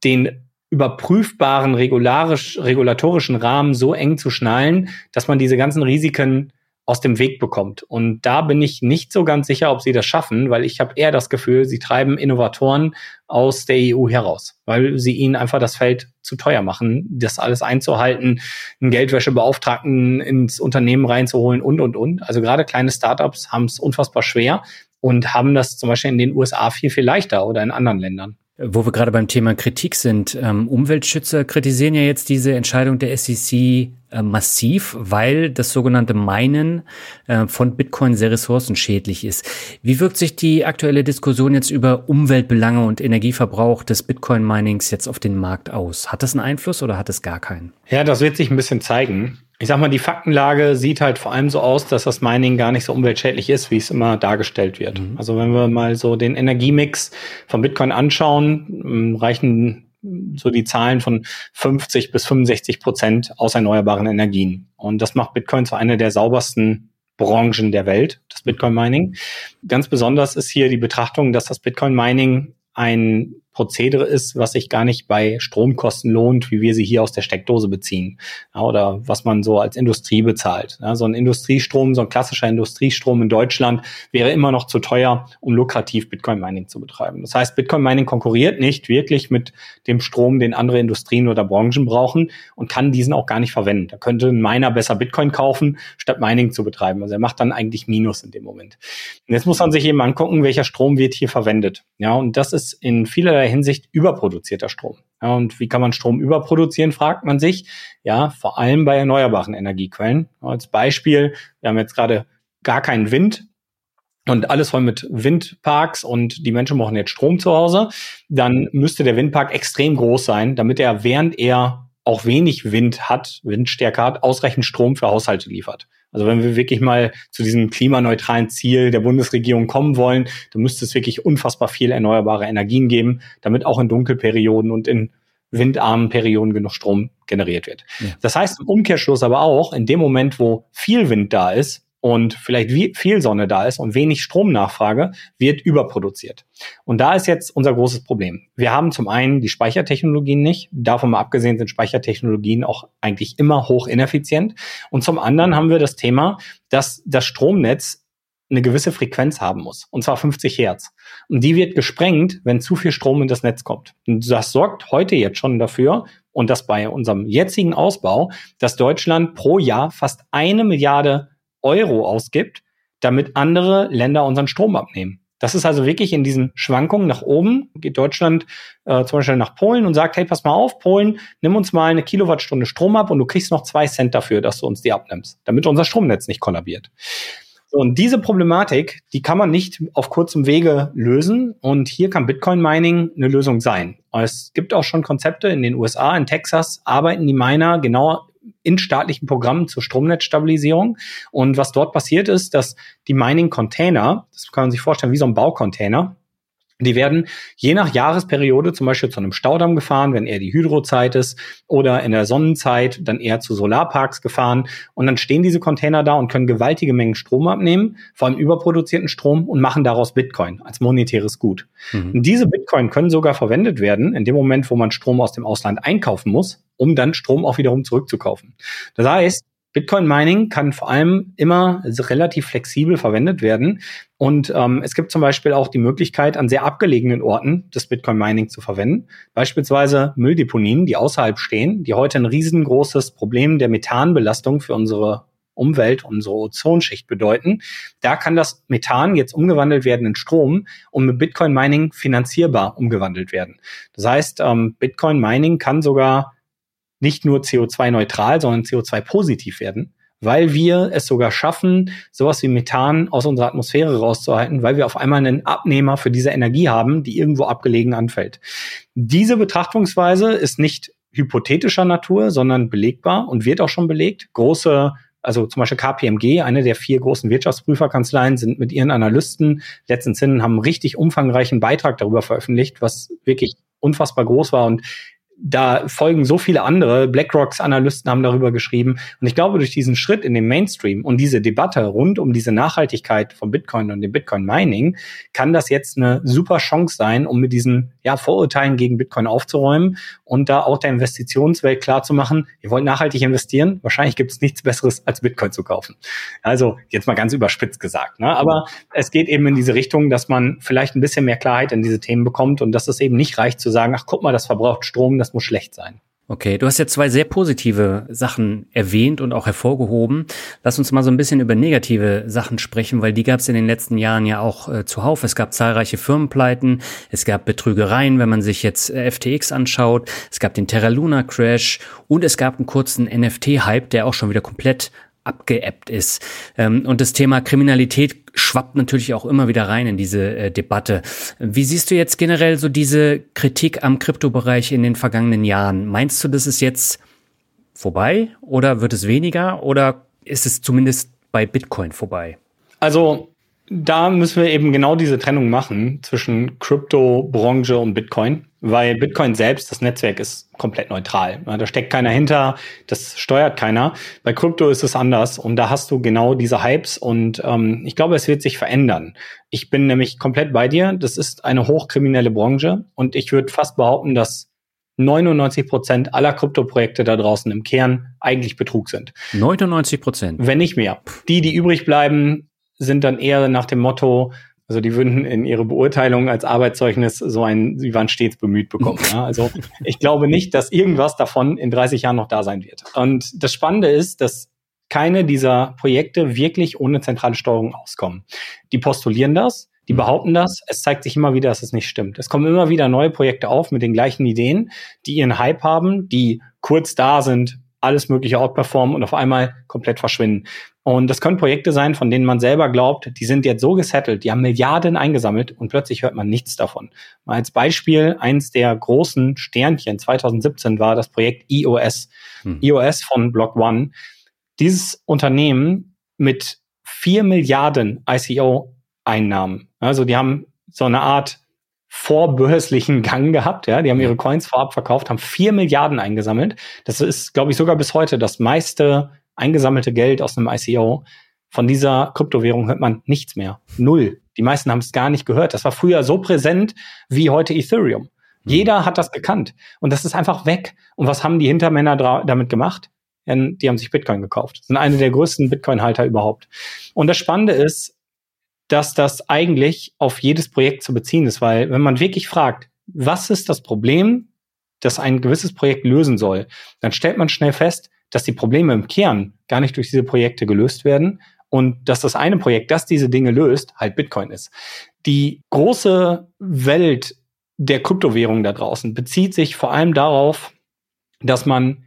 den überprüfbaren regulatorischen Rahmen so eng zu schnallen, dass man diese ganzen Risiken aus dem Weg bekommt. Und da bin ich nicht so ganz sicher, ob sie das schaffen, weil ich habe eher das Gefühl, sie treiben Innovatoren aus der EU heraus, weil sie ihnen einfach das Feld zu teuer machen, das alles einzuhalten, einen Geldwäschebeauftragten ins Unternehmen reinzuholen und, und, und. Also gerade kleine Startups haben es unfassbar schwer und haben das zum Beispiel in den USA viel, viel leichter oder in anderen Ländern. Wo wir gerade beim Thema Kritik sind, ähm, Umweltschützer kritisieren ja jetzt diese Entscheidung der SEC äh, massiv, weil das sogenannte Minen äh, von Bitcoin sehr ressourcenschädlich ist. Wie wirkt sich die aktuelle Diskussion jetzt über Umweltbelange und Energieverbrauch des Bitcoin-Minings jetzt auf den Markt aus? Hat das einen Einfluss oder hat es gar keinen? Ja, das wird sich ein bisschen zeigen ich sag mal, die Faktenlage sieht halt vor allem so aus, dass das Mining gar nicht so umweltschädlich ist, wie es immer dargestellt wird. Mhm. Also wenn wir mal so den Energiemix von Bitcoin anschauen, ähm, reichen so die Zahlen von 50 bis 65 Prozent aus erneuerbaren Energien. Und das macht Bitcoin zu einer der saubersten Branchen der Welt, das Bitcoin Mining. Ganz besonders ist hier die Betrachtung, dass das Bitcoin Mining ein Prozedere ist, was sich gar nicht bei Stromkosten lohnt, wie wir sie hier aus der Steckdose beziehen ja, oder was man so als Industrie bezahlt. Ja, so ein Industriestrom, so ein klassischer Industriestrom in Deutschland wäre immer noch zu teuer, um lukrativ Bitcoin-Mining zu betreiben. Das heißt, Bitcoin-Mining konkurriert nicht wirklich mit dem Strom, den andere Industrien oder Branchen brauchen und kann diesen auch gar nicht verwenden. Da könnte ein Miner besser Bitcoin kaufen, statt Mining zu betreiben. Also er macht dann eigentlich Minus in dem Moment. Und jetzt muss man sich eben angucken, welcher Strom wird hier verwendet. Ja, und das ist in vielerlei vielerlei Hinsicht überproduzierter Strom. Und wie kann man Strom überproduzieren, fragt man sich. Ja, vor allem bei erneuerbaren Energiequellen. Als Beispiel, wir haben jetzt gerade gar keinen Wind, und alles voll mit Windparks und die Menschen brauchen jetzt Strom zu Hause, dann müsste der Windpark extrem groß sein, damit er, während er auch wenig Wind hat, Windstärke hat, ausreichend Strom für Haushalte liefert. Also wenn wir wirklich mal zu diesem klimaneutralen Ziel der Bundesregierung kommen wollen, dann müsste es wirklich unfassbar viel erneuerbare Energien geben, damit auch in Dunkelperioden und in windarmen Perioden genug Strom generiert wird. Ja. Das heißt im Umkehrschluss aber auch, in dem Moment, wo viel Wind da ist, und vielleicht viel Sonne da ist und wenig Stromnachfrage, wird überproduziert. Und da ist jetzt unser großes Problem. Wir haben zum einen die Speichertechnologien nicht. Davon mal abgesehen sind Speichertechnologien auch eigentlich immer hoch ineffizient. Und zum anderen haben wir das Thema, dass das Stromnetz eine gewisse Frequenz haben muss, und zwar 50 Hertz. Und die wird gesprengt, wenn zu viel Strom in das Netz kommt. Und das sorgt heute jetzt schon dafür, und das bei unserem jetzigen Ausbau, dass Deutschland pro Jahr fast eine Milliarde Euro ausgibt, damit andere Länder unseren Strom abnehmen. Das ist also wirklich in diesen Schwankungen nach oben, geht Deutschland äh, zum Beispiel nach Polen und sagt, hey, pass mal auf, Polen, nimm uns mal eine Kilowattstunde Strom ab und du kriegst noch zwei Cent dafür, dass du uns die abnimmst, damit unser Stromnetz nicht kollabiert. Und diese Problematik, die kann man nicht auf kurzem Wege lösen. Und hier kann Bitcoin Mining eine Lösung sein. Es gibt auch schon Konzepte in den USA, in Texas arbeiten die Miner genau in staatlichen Programmen zur Stromnetzstabilisierung. Und was dort passiert ist, dass die Mining-Container, das kann man sich vorstellen wie so ein Baucontainer, die werden je nach Jahresperiode zum Beispiel zu einem Staudamm gefahren, wenn eher die Hydrozeit ist, oder in der Sonnenzeit dann eher zu Solarparks gefahren. Und dann stehen diese Container da und können gewaltige Mengen Strom abnehmen, vor allem überproduzierten Strom, und machen daraus Bitcoin als monetäres Gut. Mhm. Und diese Bitcoin können sogar verwendet werden in dem Moment, wo man Strom aus dem Ausland einkaufen muss, um dann Strom auch wiederum zurückzukaufen. Das heißt, Bitcoin Mining kann vor allem immer relativ flexibel verwendet werden. Und ähm, es gibt zum Beispiel auch die Möglichkeit, an sehr abgelegenen Orten das Bitcoin Mining zu verwenden. Beispielsweise Mülldeponien, die außerhalb stehen, die heute ein riesengroßes Problem der Methanbelastung für unsere Umwelt, unsere Ozonschicht bedeuten. Da kann das Methan jetzt umgewandelt werden in Strom und mit Bitcoin Mining finanzierbar umgewandelt werden. Das heißt, ähm, Bitcoin Mining kann sogar nicht nur CO2-neutral, sondern CO2-positiv werden, weil wir es sogar schaffen, sowas wie Methan aus unserer Atmosphäre rauszuhalten, weil wir auf einmal einen Abnehmer für diese Energie haben, die irgendwo abgelegen anfällt. Diese Betrachtungsweise ist nicht hypothetischer Natur, sondern belegbar und wird auch schon belegt. Große also zum Beispiel KPMG, eine der vier großen Wirtschaftsprüferkanzleien, sind mit ihren Analysten letztens hin, haben einen richtig umfangreichen Beitrag darüber veröffentlicht, was wirklich unfassbar groß war und da folgen so viele andere. BlackRocks Analysten haben darüber geschrieben. Und ich glaube, durch diesen Schritt in den Mainstream und diese Debatte rund um diese Nachhaltigkeit von Bitcoin und dem Bitcoin Mining kann das jetzt eine super Chance sein, um mit diesen ja, Vorurteilen gegen Bitcoin aufzuräumen und da auch der Investitionswelt klar zu machen, ihr wollt nachhaltig investieren, wahrscheinlich gibt es nichts Besseres, als Bitcoin zu kaufen. Also jetzt mal ganz überspitzt gesagt. Ne? Aber es geht eben in diese Richtung, dass man vielleicht ein bisschen mehr Klarheit in diese Themen bekommt und dass es eben nicht reicht zu sagen, ach guck mal, das verbraucht Strom, das muss schlecht sein. Okay, du hast ja zwei sehr positive Sachen erwähnt und auch hervorgehoben. Lass uns mal so ein bisschen über negative Sachen sprechen, weil die gab es in den letzten Jahren ja auch äh, zuhauf. Es gab zahlreiche Firmenpleiten, es gab Betrügereien, wenn man sich jetzt äh, FTX anschaut, es gab den Terra Luna Crash und es gab einen kurzen NFT-Hype, der auch schon wieder komplett abgeebbt ist. Ähm, und das Thema Kriminalität schwappt natürlich auch immer wieder rein in diese äh, Debatte. Wie siehst du jetzt generell so diese Kritik am Kryptobereich in den vergangenen Jahren? Meinst du, das ist jetzt vorbei oder wird es weniger oder ist es zumindest bei Bitcoin vorbei? Also da müssen wir eben genau diese Trennung machen zwischen Krypto-Branche und Bitcoin, weil Bitcoin selbst, das Netzwerk ist komplett neutral. Da steckt keiner hinter, das steuert keiner. Bei Krypto ist es anders und da hast du genau diese Hypes und ähm, ich glaube, es wird sich verändern. Ich bin nämlich komplett bei dir. Das ist eine hochkriminelle Branche und ich würde fast behaupten, dass 99 Prozent aller Kryptoprojekte da draußen im Kern eigentlich Betrug sind. 99 Prozent? Wenn nicht mehr. Die, die übrig bleiben, sind dann eher nach dem Motto, also die würden in ihre Beurteilung als Arbeitszeugnis so ein, sie waren stets bemüht bekommen. Ja? Also ich glaube nicht, dass irgendwas davon in 30 Jahren noch da sein wird. Und das Spannende ist, dass keine dieser Projekte wirklich ohne zentrale Steuerung auskommen. Die postulieren das, die mhm. behaupten das. Es zeigt sich immer wieder, dass es nicht stimmt. Es kommen immer wieder neue Projekte auf mit den gleichen Ideen, die ihren Hype haben, die kurz da sind, alles mögliche outperformen und auf einmal komplett verschwinden. Und das können Projekte sein, von denen man selber glaubt, die sind jetzt so gesettelt, die haben Milliarden eingesammelt und plötzlich hört man nichts davon. Mal als Beispiel, eins der großen Sternchen 2017 war das Projekt EOS. Hm. EOS von Block One. Dieses Unternehmen mit vier Milliarden ICO-Einnahmen. Also die haben so eine Art vorbörslichen Gang gehabt, ja. Die haben ihre Coins vorab verkauft, haben vier Milliarden eingesammelt. Das ist, glaube ich, sogar bis heute das meiste eingesammelte Geld aus einem ICO. Von dieser Kryptowährung hört man nichts mehr. Null. Die meisten haben es gar nicht gehört. Das war früher so präsent wie heute Ethereum. Mhm. Jeder hat das gekannt. Und das ist einfach weg. Und was haben die Hintermänner damit gemacht? Die haben sich Bitcoin gekauft. Das sind eine der größten Bitcoin-Halter überhaupt. Und das Spannende ist, dass das eigentlich auf jedes Projekt zu beziehen ist, weil wenn man wirklich fragt, was ist das Problem, das ein gewisses Projekt lösen soll, dann stellt man schnell fest, dass die Probleme im Kern gar nicht durch diese Projekte gelöst werden und dass das eine Projekt, das diese Dinge löst, halt Bitcoin ist. Die große Welt der Kryptowährungen da draußen bezieht sich vor allem darauf, dass man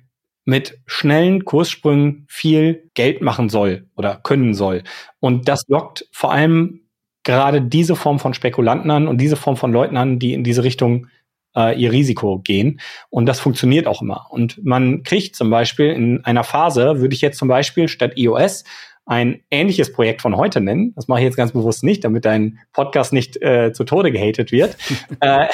mit schnellen Kurssprüngen viel Geld machen soll oder können soll. Und das lockt vor allem gerade diese Form von Spekulanten an und diese Form von Leuten an, die in diese Richtung äh, ihr Risiko gehen. Und das funktioniert auch immer. Und man kriegt zum Beispiel in einer Phase, würde ich jetzt zum Beispiel statt iOS ein ähnliches Projekt von heute nennen. Das mache ich jetzt ganz bewusst nicht, damit dein Podcast nicht äh, zu Tode gehatet wird. äh,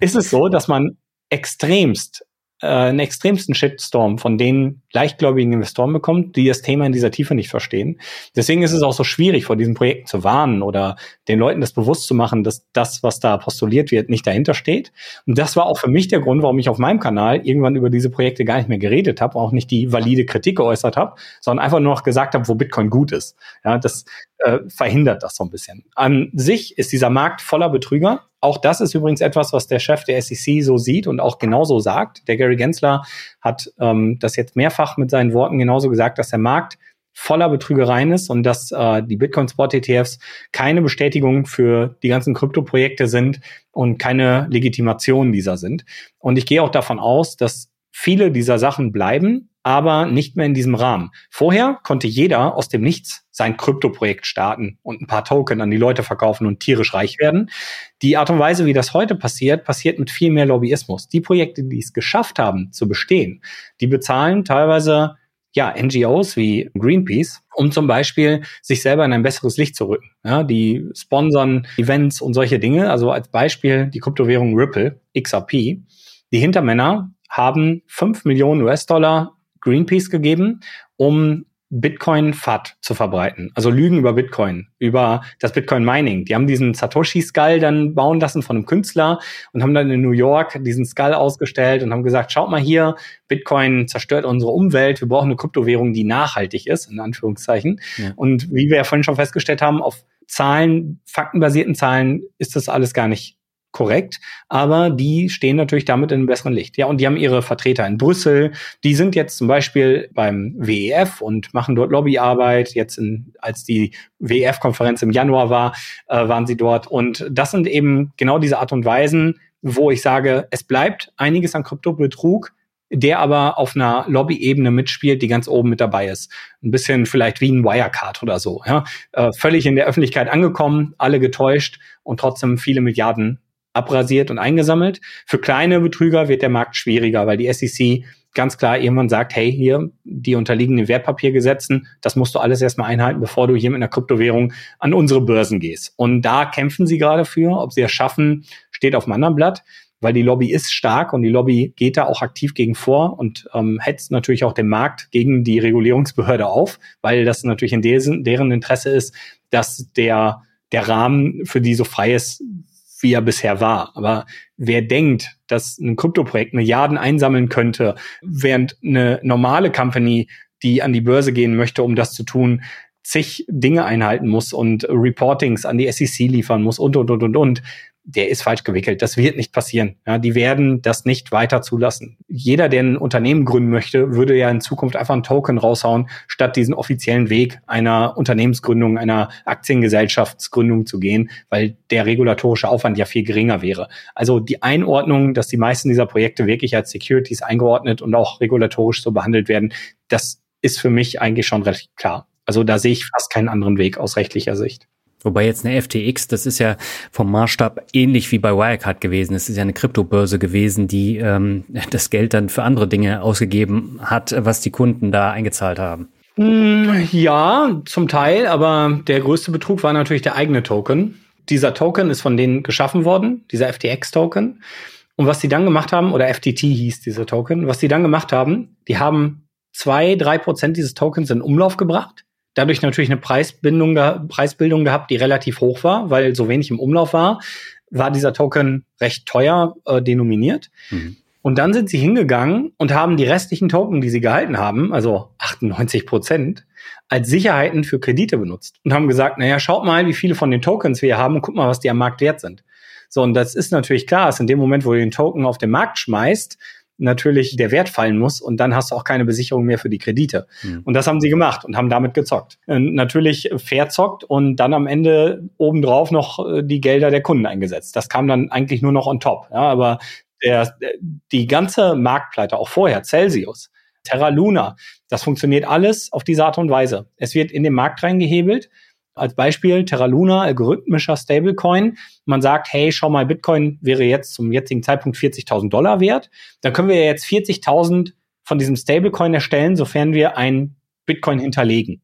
ist es so, dass man extremst äh, einen extremsten Shitstorm von den leichtgläubigen Investoren bekommt, die das Thema in dieser Tiefe nicht verstehen. Deswegen ist es auch so schwierig, vor diesen Projekten zu warnen oder den Leuten das bewusst zu machen, dass das, was da postuliert wird, nicht dahinter steht. Und das war auch für mich der Grund, warum ich auf meinem Kanal irgendwann über diese Projekte gar nicht mehr geredet habe, auch nicht die valide Kritik geäußert habe, sondern einfach nur noch gesagt habe, wo Bitcoin gut ist. Ja, das äh, verhindert das so ein bisschen. An sich ist dieser Markt voller Betrüger. Auch das ist übrigens etwas, was der Chef der SEC so sieht und auch genauso sagt. Der Gary Gensler hat ähm, das jetzt mehrfach mit seinen Worten genauso gesagt, dass der Markt voller Betrügereien ist und dass äh, die Bitcoin Spot ETFs keine Bestätigung für die ganzen Kryptoprojekte sind und keine Legitimation dieser sind. Und ich gehe auch davon aus, dass viele dieser Sachen bleiben, aber nicht mehr in diesem Rahmen. Vorher konnte jeder aus dem Nichts sein Kryptoprojekt starten und ein paar Token an die Leute verkaufen und tierisch reich werden. Die Art und Weise, wie das heute passiert, passiert mit viel mehr Lobbyismus. Die Projekte, die es geschafft haben zu bestehen, die bezahlen teilweise ja, NGOs wie Greenpeace, um zum Beispiel sich selber in ein besseres Licht zu rücken. Ja, die sponsern Events und solche Dinge. Also als Beispiel die Kryptowährung Ripple, XRP. Die Hintermänner haben 5 Millionen US-Dollar Greenpeace gegeben, um Bitcoin FAT zu verbreiten. Also Lügen über Bitcoin, über das Bitcoin Mining. Die haben diesen Satoshi Skull dann bauen lassen von einem Künstler und haben dann in New York diesen Skull ausgestellt und haben gesagt, schaut mal hier, Bitcoin zerstört unsere Umwelt, wir brauchen eine Kryptowährung, die nachhaltig ist, in Anführungszeichen. Ja. Und wie wir ja vorhin schon festgestellt haben, auf Zahlen, faktenbasierten Zahlen ist das alles gar nicht korrekt, aber die stehen natürlich damit in einem besseren Licht. Ja, und die haben ihre Vertreter in Brüssel, die sind jetzt zum Beispiel beim WEF und machen dort Lobbyarbeit. Jetzt, in, als die WEF-Konferenz im Januar war, äh, waren sie dort. Und das sind eben genau diese Art und Weisen, wo ich sage, es bleibt einiges an Kryptobetrug, der aber auf einer Lobby-Ebene mitspielt, die ganz oben mit dabei ist. Ein bisschen vielleicht wie ein Wirecard oder so. Ja? Äh, völlig in der Öffentlichkeit angekommen, alle getäuscht und trotzdem viele Milliarden abrasiert und eingesammelt. Für kleine Betrüger wird der Markt schwieriger, weil die SEC ganz klar irgendwann sagt, hey, hier, die unterliegen den Wertpapiergesetzen, das musst du alles erstmal einhalten, bevor du hier mit einer Kryptowährung an unsere Börsen gehst. Und da kämpfen sie gerade für. Ob sie es schaffen, steht auf einem anderen Blatt weil die Lobby ist stark und die Lobby geht da auch aktiv gegen vor und ähm, hetzt natürlich auch den Markt gegen die Regulierungsbehörde auf, weil das natürlich in deren, deren Interesse ist, dass der, der Rahmen für die so frei ist, wie er bisher war. Aber wer denkt, dass ein Kryptoprojekt Milliarden einsammeln könnte, während eine normale Company, die an die Börse gehen möchte, um das zu tun, zig Dinge einhalten muss und Reportings an die SEC liefern muss und, und, und, und, und, der ist falsch gewickelt. Das wird nicht passieren. Ja, die werden das nicht weiter zulassen. Jeder, der ein Unternehmen gründen möchte, würde ja in Zukunft einfach einen Token raushauen, statt diesen offiziellen Weg einer Unternehmensgründung, einer Aktiengesellschaftsgründung zu gehen, weil der regulatorische Aufwand ja viel geringer wäre. Also die Einordnung, dass die meisten dieser Projekte wirklich als Securities eingeordnet und auch regulatorisch so behandelt werden, das ist für mich eigentlich schon recht klar. Also da sehe ich fast keinen anderen Weg aus rechtlicher Sicht. Wobei jetzt eine FTX, das ist ja vom Maßstab ähnlich wie bei Wirecard gewesen. Es ist ja eine Kryptobörse gewesen, die ähm, das Geld dann für andere Dinge ausgegeben hat, was die Kunden da eingezahlt haben. Hm, ja, zum Teil, aber der größte Betrug war natürlich der eigene Token. Dieser Token ist von denen geschaffen worden, dieser FTX-Token. Und was sie dann gemacht haben, oder FTT hieß dieser Token, was sie dann gemacht haben, die haben zwei, drei Prozent dieses Tokens in Umlauf gebracht dadurch natürlich eine Preisbindung, Preisbildung gehabt, die relativ hoch war, weil so wenig im Umlauf war, war dieser Token recht teuer äh, denominiert. Mhm. Und dann sind sie hingegangen und haben die restlichen Token, die sie gehalten haben, also 98 Prozent, als Sicherheiten für Kredite benutzt und haben gesagt, naja, schaut mal, wie viele von den Tokens wir haben und guck mal, was die am Markt wert sind. So, und das ist natürlich klar, dass in dem Moment, wo du den Token auf den Markt schmeißt, natürlich der Wert fallen muss und dann hast du auch keine Besicherung mehr für die Kredite. Mhm. Und das haben sie gemacht und haben damit gezockt. Und natürlich verzockt und dann am Ende obendrauf noch äh, die Gelder der Kunden eingesetzt. Das kam dann eigentlich nur noch on top. Ja, aber der, die ganze Marktpleite, auch vorher, Celsius, Terra Luna, das funktioniert alles auf diese Art und Weise. Es wird in den Markt reingehebelt als Beispiel Terra Luna, algorithmischer Stablecoin. Man sagt, hey, schau mal, Bitcoin wäre jetzt zum jetzigen Zeitpunkt 40.000 Dollar wert. Dann können wir jetzt 40.000 von diesem Stablecoin erstellen, sofern wir ein Bitcoin hinterlegen.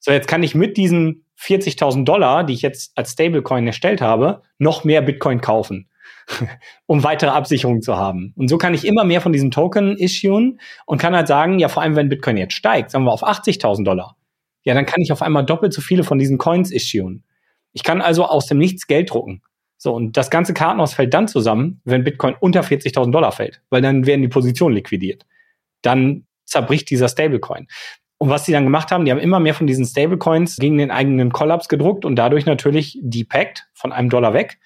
So, jetzt kann ich mit diesen 40.000 Dollar, die ich jetzt als Stablecoin erstellt habe, noch mehr Bitcoin kaufen, um weitere Absicherungen zu haben. Und so kann ich immer mehr von diesem Token issuen und kann halt sagen, ja, vor allem wenn Bitcoin jetzt steigt, sagen wir auf 80.000 Dollar, ja, dann kann ich auf einmal doppelt so viele von diesen Coins issuen. Ich kann also aus dem Nichts Geld drucken. So, und das ganze Kartenhaus fällt dann zusammen, wenn Bitcoin unter 40.000 Dollar fällt, weil dann werden die Positionen liquidiert. Dann zerbricht dieser Stablecoin. Und was die dann gemacht haben, die haben immer mehr von diesen Stablecoins gegen den eigenen Kollaps gedruckt und dadurch natürlich depackt von einem Dollar weg.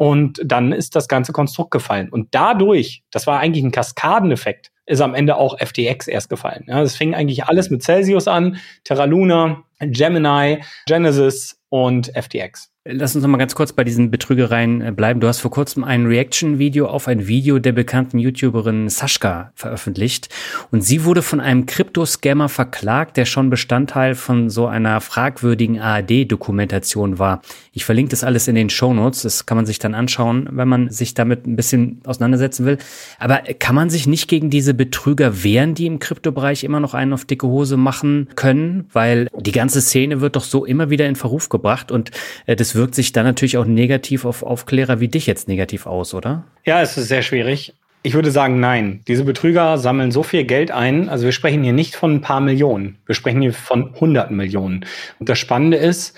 Und dann ist das ganze Konstrukt gefallen. Und dadurch, das war eigentlich ein Kaskadeneffekt, ist am Ende auch FTX erst gefallen. Ja, das fing eigentlich alles mit Celsius an, Terra Luna, Gemini, Genesis und FTX. Lass uns noch mal ganz kurz bei diesen Betrügereien äh, bleiben. Du hast vor kurzem ein Reaction-Video auf ein Video der bekannten YouTuberin Sascha veröffentlicht. Und sie wurde von einem Krypto-Scammer verklagt, der schon Bestandteil von so einer fragwürdigen ARD-Dokumentation war. Ich verlinke das alles in den Show Notes. Das kann man sich dann anschauen, wenn man sich damit ein bisschen auseinandersetzen will. Aber kann man sich nicht gegen diese Betrüger wehren, die im Kryptobereich immer noch einen auf dicke Hose machen können? Weil die ganze Szene wird doch so immer wieder in Verruf gebracht und äh, das wirkt sich dann natürlich auch negativ auf Aufklärer wie dich jetzt negativ aus, oder? Ja, es ist sehr schwierig. Ich würde sagen, nein. Diese Betrüger sammeln so viel Geld ein. Also wir sprechen hier nicht von ein paar Millionen. Wir sprechen hier von hunderten Millionen. Und das Spannende ist,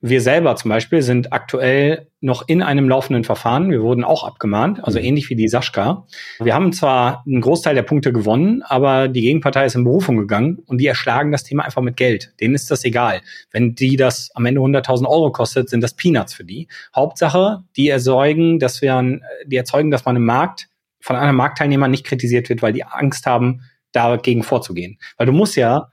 wir selber zum Beispiel sind aktuell noch in einem laufenden Verfahren. Wir wurden auch abgemahnt, also mhm. ähnlich wie die Sascha. Wir haben zwar einen Großteil der Punkte gewonnen, aber die Gegenpartei ist in Berufung gegangen und die erschlagen das Thema einfach mit Geld. Denen ist das egal. Wenn die das am Ende 100.000 Euro kostet, sind das Peanuts für die. Hauptsache, die erzeugen, dass wir, die erzeugen, dass man im Markt von einem Marktteilnehmer nicht kritisiert wird, weil die Angst haben, dagegen vorzugehen. Weil du musst ja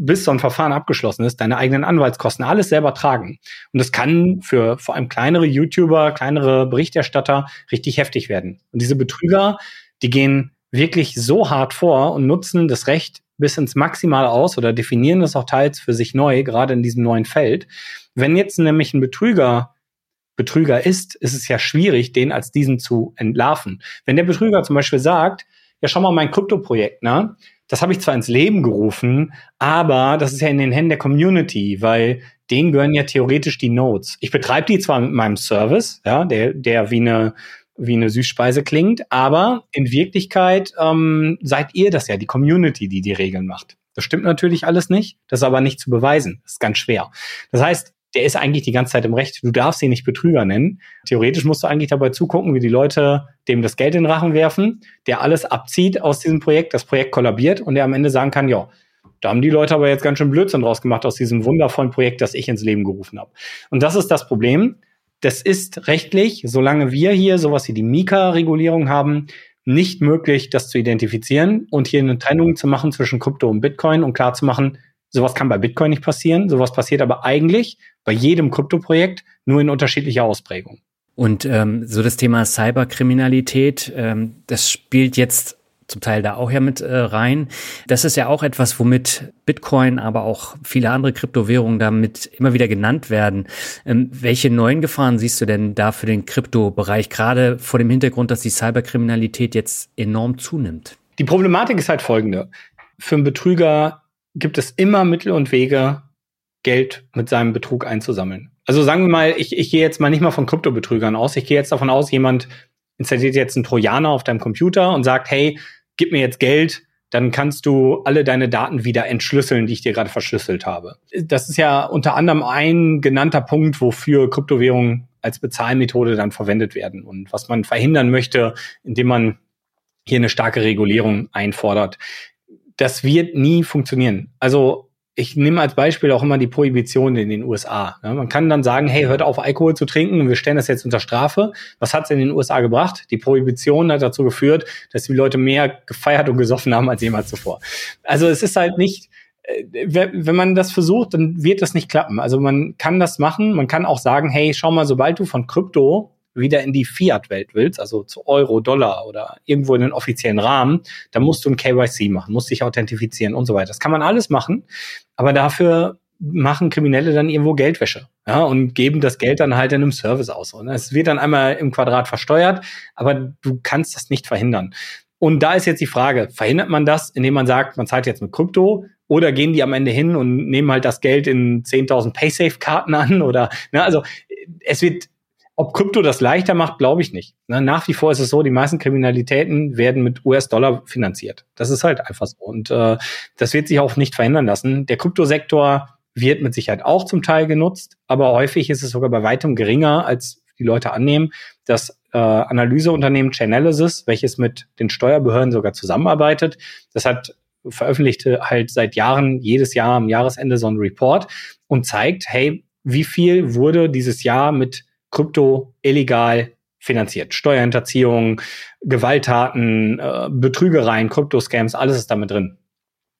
bis so ein Verfahren abgeschlossen ist, deine eigenen Anwaltskosten alles selber tragen. Und das kann für vor allem kleinere YouTuber, kleinere Berichterstatter richtig heftig werden. Und diese Betrüger, die gehen wirklich so hart vor und nutzen das Recht bis ins Maximale aus oder definieren das auch teils für sich neu, gerade in diesem neuen Feld. Wenn jetzt nämlich ein Betrüger Betrüger ist, ist es ja schwierig, den als diesen zu entlarven. Wenn der Betrüger zum Beispiel sagt, ja, schau mal mein Krypto-Projekt, ne? Das habe ich zwar ins Leben gerufen, aber das ist ja in den Händen der Community, weil denen gehören ja theoretisch die Nodes. Ich betreibe die zwar mit meinem Service, ja, der, der wie eine wie eine Süßspeise klingt, aber in Wirklichkeit ähm, seid ihr das ja, die Community, die die Regeln macht. Das stimmt natürlich alles nicht, das ist aber nicht zu beweisen. Das ist ganz schwer. Das heißt, der ist eigentlich die ganze Zeit im Recht. Du darfst ihn nicht Betrüger nennen. Theoretisch musst du eigentlich dabei zugucken, wie die Leute dem das Geld in den Rachen werfen, der alles abzieht aus diesem Projekt, das Projekt kollabiert und der am Ende sagen kann, ja, da haben die Leute aber jetzt ganz schön Blödsinn draus gemacht aus diesem wundervollen Projekt, das ich ins Leben gerufen habe. Und das ist das Problem. Das ist rechtlich, solange wir hier sowas wie die Mika-Regulierung haben, nicht möglich, das zu identifizieren und hier eine Trennung zu machen zwischen Krypto und Bitcoin und klar zu machen, sowas kann bei Bitcoin nicht passieren, sowas passiert aber eigentlich bei jedem Kryptoprojekt nur in unterschiedlicher Ausprägung. Und ähm, so das Thema Cyberkriminalität, ähm, das spielt jetzt zum Teil da auch ja mit äh, rein. Das ist ja auch etwas, womit Bitcoin, aber auch viele andere Kryptowährungen damit immer wieder genannt werden. Ähm, welche neuen Gefahren siehst du denn da für den Kryptobereich, gerade vor dem Hintergrund, dass die Cyberkriminalität jetzt enorm zunimmt? Die Problematik ist halt folgende. Für einen Betrüger gibt es immer Mittel und Wege, Geld mit seinem Betrug einzusammeln. Also sagen wir mal, ich, ich gehe jetzt mal nicht mal von Kryptobetrügern aus. Ich gehe jetzt davon aus, jemand installiert jetzt einen Trojaner auf deinem Computer und sagt, hey, gib mir jetzt Geld, dann kannst du alle deine Daten wieder entschlüsseln, die ich dir gerade verschlüsselt habe. Das ist ja unter anderem ein genannter Punkt, wofür Kryptowährungen als Bezahlmethode dann verwendet werden und was man verhindern möchte, indem man hier eine starke Regulierung einfordert. Das wird nie funktionieren. Also ich nehme als Beispiel auch immer die Prohibition in den USA. Ja, man kann dann sagen, hey, hört auf, Alkohol zu trinken, wir stellen das jetzt unter Strafe. Was hat es in den USA gebracht? Die Prohibition hat dazu geführt, dass die Leute mehr gefeiert und gesoffen haben als jemals zuvor. Also es ist halt nicht, äh, wenn man das versucht, dann wird das nicht klappen. Also man kann das machen, man kann auch sagen, hey, schau mal, sobald du von Krypto wieder in die Fiat-Welt willst, also zu Euro, Dollar oder irgendwo in den offiziellen Rahmen, dann musst du ein KYC machen, musst dich authentifizieren und so weiter. Das kann man alles machen, aber dafür machen Kriminelle dann irgendwo Geldwäsche ja, und geben das Geld dann halt in einem Service aus. Und es wird dann einmal im Quadrat versteuert, aber du kannst das nicht verhindern. Und da ist jetzt die Frage, verhindert man das, indem man sagt, man zahlt jetzt mit Krypto oder gehen die am Ende hin und nehmen halt das Geld in 10.000 Paysafe-Karten an oder, ne, also es wird ob Krypto das leichter macht, glaube ich nicht. Ne, nach wie vor ist es so, die meisten Kriminalitäten werden mit US-Dollar finanziert. Das ist halt einfach so. Und äh, das wird sich auch nicht verändern lassen. Der Kryptosektor wird mit Sicherheit auch zum Teil genutzt, aber häufig ist es sogar bei weitem geringer, als die Leute annehmen. Das äh, Analyseunternehmen Chainalysis, welches mit den Steuerbehörden sogar zusammenarbeitet, das hat veröffentlichte halt seit Jahren jedes Jahr am Jahresende so einen Report und zeigt, hey, wie viel wurde dieses Jahr mit Krypto illegal finanziert. Steuerhinterziehung, Gewalttaten, äh, Betrügereien, Kryptoscams, alles ist damit drin.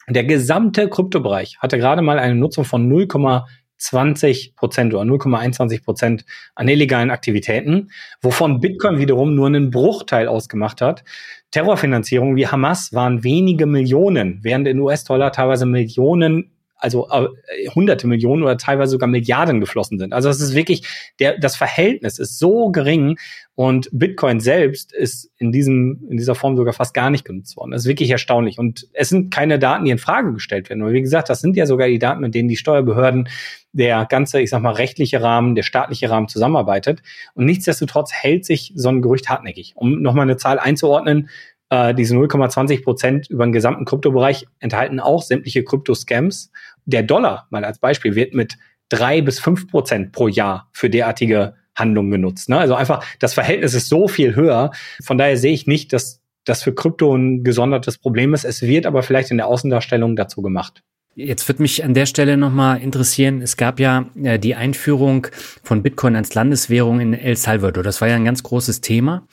Der gesamte Kryptobereich hatte gerade mal eine Nutzung von 0,20 Prozent oder 0,21 Prozent an illegalen Aktivitäten, wovon Bitcoin wiederum nur einen Bruchteil ausgemacht hat. Terrorfinanzierung wie Hamas waren wenige Millionen, während in US-Dollar teilweise Millionen also äh, hunderte Millionen oder teilweise sogar Milliarden geflossen sind. Also es ist wirklich, der, das Verhältnis ist so gering und Bitcoin selbst ist in diesem, in dieser Form sogar fast gar nicht genutzt worden. Das ist wirklich erstaunlich. Und es sind keine Daten, die in Frage gestellt werden. Aber wie gesagt, das sind ja sogar die Daten, mit denen die Steuerbehörden, der ganze, ich sag mal, rechtliche Rahmen, der staatliche Rahmen zusammenarbeitet. Und nichtsdestotrotz hält sich so ein Gerücht hartnäckig. Um nochmal eine Zahl einzuordnen, äh, diese 0,20 Prozent über den gesamten Kryptobereich enthalten auch sämtliche Krypto-Scams. Der Dollar, mal als Beispiel, wird mit drei bis fünf Prozent pro Jahr für derartige Handlungen genutzt. Ne? Also einfach, das Verhältnis ist so viel höher. Von daher sehe ich nicht, dass das für Krypto ein gesondertes Problem ist. Es wird aber vielleicht in der Außendarstellung dazu gemacht. Jetzt wird mich an der Stelle nochmal interessieren, es gab ja äh, die Einführung von Bitcoin als Landeswährung in El Salvador. Das war ja ein ganz großes Thema.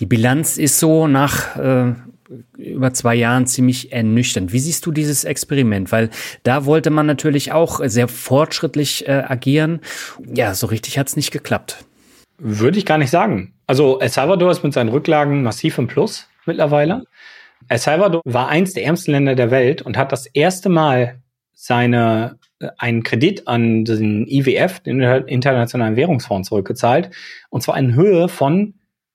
Die Bilanz ist so nach äh, über zwei Jahren ziemlich ernüchternd. Wie siehst du dieses Experiment? Weil da wollte man natürlich auch sehr fortschrittlich äh, agieren. Ja, so richtig hat es nicht geklappt. Würde ich gar nicht sagen. Also El Salvador ist mit seinen Rücklagen massiv im Plus mittlerweile. El Salvador war eins der ärmsten Länder der Welt und hat das erste Mal seine äh, einen Kredit an den IWF, den Internationalen Währungsfonds, zurückgezahlt. Und zwar in Höhe von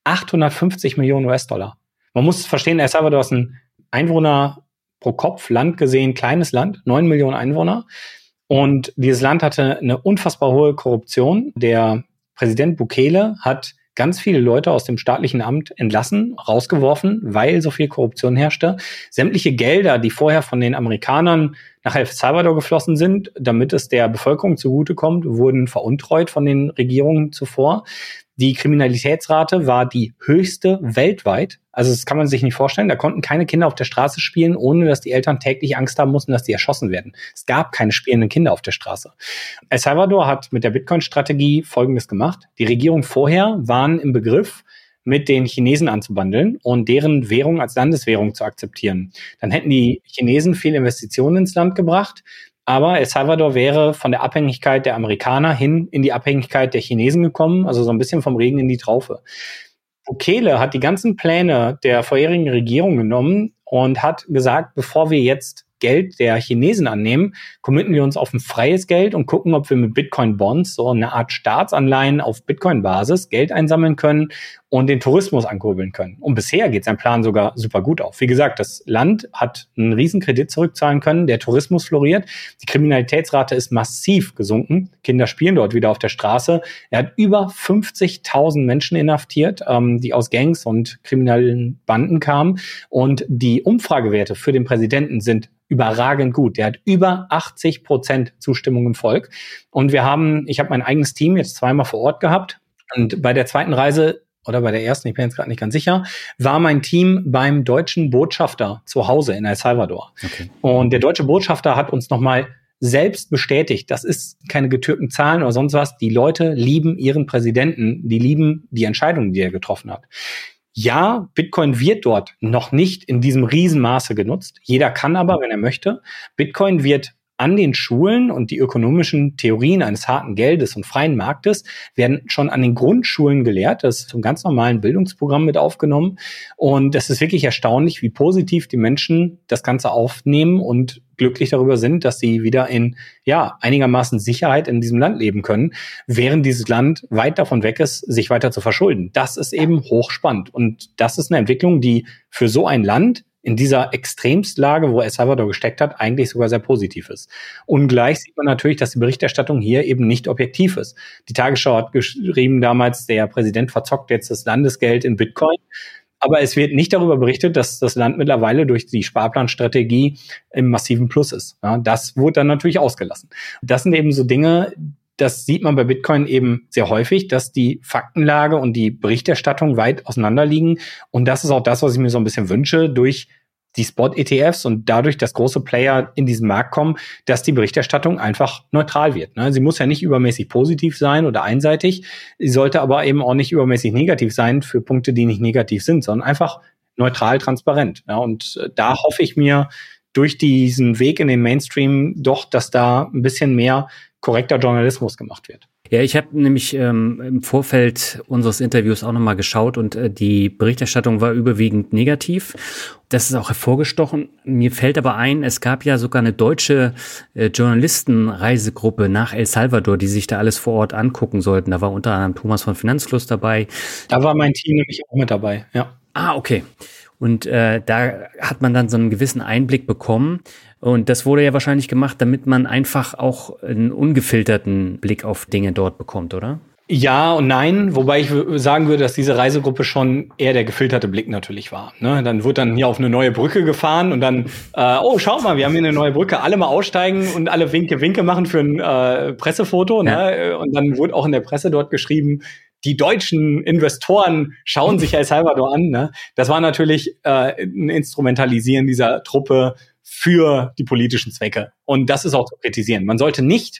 850 Millionen US-Dollar. Man muss verstehen, El Salvador ist ein Einwohner pro Kopf Land gesehen, kleines Land, neun Millionen Einwohner. Und dieses Land hatte eine unfassbar hohe Korruption. Der Präsident Bukele hat ganz viele Leute aus dem staatlichen Amt entlassen, rausgeworfen, weil so viel Korruption herrschte. Sämtliche Gelder, die vorher von den Amerikanern nach El Salvador geflossen sind, damit es der Bevölkerung zugutekommt, wurden veruntreut von den Regierungen zuvor. Die Kriminalitätsrate war die höchste weltweit. Also das kann man sich nicht vorstellen. Da konnten keine Kinder auf der Straße spielen, ohne dass die Eltern täglich Angst haben mussten, dass die erschossen werden. Es gab keine spielenden Kinder auf der Straße. El Salvador hat mit der Bitcoin-Strategie Folgendes gemacht. Die Regierung vorher waren im Begriff, mit den Chinesen anzubandeln und deren Währung als Landeswährung zu akzeptieren. Dann hätten die Chinesen viel Investitionen ins Land gebracht. Aber El Salvador wäre von der Abhängigkeit der Amerikaner hin in die Abhängigkeit der Chinesen gekommen, also so ein bisschen vom Regen in die Traufe. Bukele hat die ganzen Pläne der vorherigen Regierung genommen und hat gesagt, bevor wir jetzt Geld der Chinesen annehmen, committen wir uns auf ein freies Geld und gucken, ob wir mit Bitcoin-Bonds, so eine Art Staatsanleihen auf Bitcoin-Basis, Geld einsammeln können und den Tourismus ankurbeln können. Und bisher geht sein Plan sogar super gut auf. Wie gesagt, das Land hat einen riesen Kredit zurückzahlen können, der Tourismus floriert, die Kriminalitätsrate ist massiv gesunken, Kinder spielen dort wieder auf der Straße. Er hat über 50.000 Menschen inhaftiert, ähm, die aus Gangs und kriminellen Banden kamen. Und die Umfragewerte für den Präsidenten sind überragend gut. Der hat über 80 Prozent Zustimmung im Volk. Und wir haben, ich habe mein eigenes Team jetzt zweimal vor Ort gehabt. Und bei der zweiten Reise oder bei der ersten, ich bin jetzt gerade nicht ganz sicher, war mein Team beim deutschen Botschafter zu Hause in El Salvador. Okay. Und der deutsche Botschafter hat uns nochmal selbst bestätigt, das ist keine getürkten Zahlen oder sonst was. Die Leute lieben ihren Präsidenten, die lieben die Entscheidungen, die er getroffen hat. Ja, Bitcoin wird dort noch nicht in diesem Riesenmaße genutzt. Jeder kann aber, wenn er möchte. Bitcoin wird an den Schulen und die ökonomischen Theorien eines harten Geldes und freien Marktes werden schon an den Grundschulen gelehrt. Das ist zum ganz normalen Bildungsprogramm mit aufgenommen. Und es ist wirklich erstaunlich, wie positiv die Menschen das Ganze aufnehmen und glücklich darüber sind, dass sie wieder in ja einigermaßen Sicherheit in diesem Land leben können, während dieses Land weit davon weg ist, sich weiter zu verschulden. Das ist eben hochspannend und das ist eine Entwicklung, die für so ein Land in dieser Extremstlage, wo El Salvador gesteckt hat, eigentlich sogar sehr positiv ist. Ungleich sieht man natürlich, dass die Berichterstattung hier eben nicht objektiv ist. Die Tagesschau hat geschrieben damals, der Präsident verzockt jetzt das Landesgeld in Bitcoin. Aber es wird nicht darüber berichtet, dass das Land mittlerweile durch die Sparplanstrategie im massiven Plus ist. Ja, das wurde dann natürlich ausgelassen. Das sind eben so Dinge, das sieht man bei Bitcoin eben sehr häufig, dass die Faktenlage und die Berichterstattung weit auseinander liegen. Und das ist auch das, was ich mir so ein bisschen wünsche, durch die Spot-ETFs und dadurch, dass große Player in diesen Markt kommen, dass die Berichterstattung einfach neutral wird. Ne? Sie muss ja nicht übermäßig positiv sein oder einseitig. Sie sollte aber eben auch nicht übermäßig negativ sein für Punkte, die nicht negativ sind, sondern einfach neutral, transparent. Und äh, da hoffe ich mir durch diesen Weg in den Mainstream doch, dass da ein bisschen mehr korrekter Journalismus gemacht wird. Ja, ich habe nämlich ähm, im Vorfeld unseres Interviews auch nochmal geschaut und äh, die Berichterstattung war überwiegend negativ. Das ist auch hervorgestochen. Mir fällt aber ein, es gab ja sogar eine deutsche äh, Journalistenreisegruppe nach El Salvador, die sich da alles vor Ort angucken sollten. Da war unter anderem Thomas von Finanzfluss dabei. Da war mein Team nämlich auch mit dabei, ja. Ah, okay. Und äh, da hat man dann so einen gewissen Einblick bekommen. Und das wurde ja wahrscheinlich gemacht, damit man einfach auch einen ungefilterten Blick auf Dinge dort bekommt, oder? Ja und nein, wobei ich sagen würde, dass diese Reisegruppe schon eher der gefilterte Blick natürlich war. Ne? Dann wird dann hier auf eine neue Brücke gefahren und dann, äh, oh, schaut mal, wir haben hier eine neue Brücke, alle mal aussteigen und alle Winke, Winke machen für ein äh, Pressefoto. Ne? Ja. Ne? Und dann wurde auch in der Presse dort geschrieben, die deutschen Investoren schauen sich El Salvador an. Ne? Das war natürlich äh, ein Instrumentalisieren dieser Truppe für die politischen Zwecke. Und das ist auch zu kritisieren. Man sollte nicht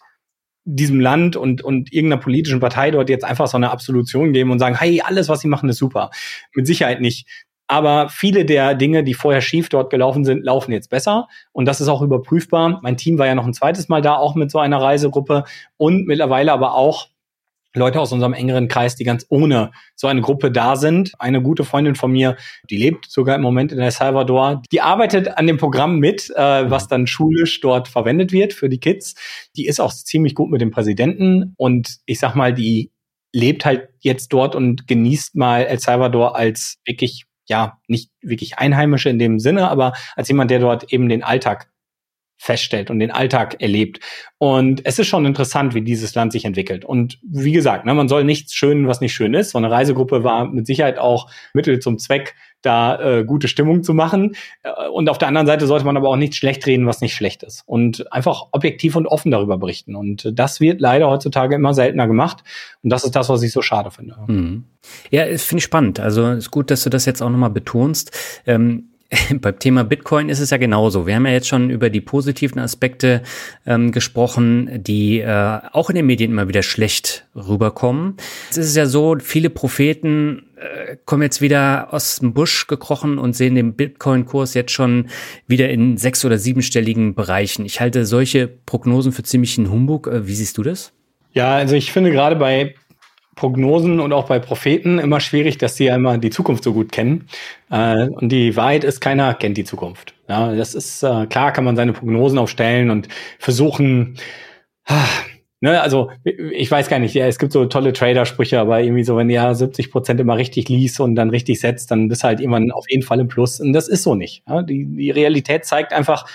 diesem Land und, und irgendeiner politischen Partei dort jetzt einfach so eine Absolution geben und sagen, hey, alles, was sie machen, ist super. Mit Sicherheit nicht. Aber viele der Dinge, die vorher schief dort gelaufen sind, laufen jetzt besser. Und das ist auch überprüfbar. Mein Team war ja noch ein zweites Mal da, auch mit so einer Reisegruppe und mittlerweile aber auch Leute aus unserem engeren Kreis, die ganz ohne so eine Gruppe da sind. Eine gute Freundin von mir, die lebt sogar im Moment in El Salvador, die arbeitet an dem Programm mit, äh, was dann schulisch dort verwendet wird für die Kids. Die ist auch ziemlich gut mit dem Präsidenten und ich sag mal, die lebt halt jetzt dort und genießt mal El Salvador als wirklich, ja, nicht wirklich Einheimische in dem Sinne, aber als jemand, der dort eben den Alltag feststellt und den Alltag erlebt. Und es ist schon interessant, wie dieses Land sich entwickelt. Und wie gesagt, ne, man soll nichts schönen, was nicht schön ist. So eine Reisegruppe war mit Sicherheit auch Mittel zum Zweck, da äh, gute Stimmung zu machen. Äh, und auf der anderen Seite sollte man aber auch nicht schlecht reden, was nicht schlecht ist. Und einfach objektiv und offen darüber berichten. Und das wird leider heutzutage immer seltener gemacht. Und das ist das, was ich so schade finde. Mhm. Ja, finde ich spannend. Also ist gut, dass du das jetzt auch nochmal betonst. Ähm beim Thema Bitcoin ist es ja genauso. Wir haben ja jetzt schon über die positiven Aspekte ähm, gesprochen, die äh, auch in den Medien immer wieder schlecht rüberkommen. Es ist ja so, viele Propheten äh, kommen jetzt wieder aus dem Busch gekrochen und sehen den Bitcoin-Kurs jetzt schon wieder in sechs- oder siebenstelligen Bereichen. Ich halte solche Prognosen für ziemlichen Humbug. Äh, wie siehst du das? Ja, also ich finde gerade bei Prognosen und auch bei Propheten immer schwierig, dass sie ja immer die Zukunft so gut kennen. Äh, und die Wahrheit ist, keiner kennt die Zukunft. Ja, das ist äh, klar, kann man seine Prognosen aufstellen und versuchen. Ah, ne, also ich weiß gar nicht, ja, es gibt so tolle Trader-Sprüche, aber irgendwie so, wenn du ja 70 Prozent immer richtig liest und dann richtig setzt, dann bist halt irgendwann auf jeden Fall im Plus. Und das ist so nicht. Ja, die, die Realität zeigt einfach,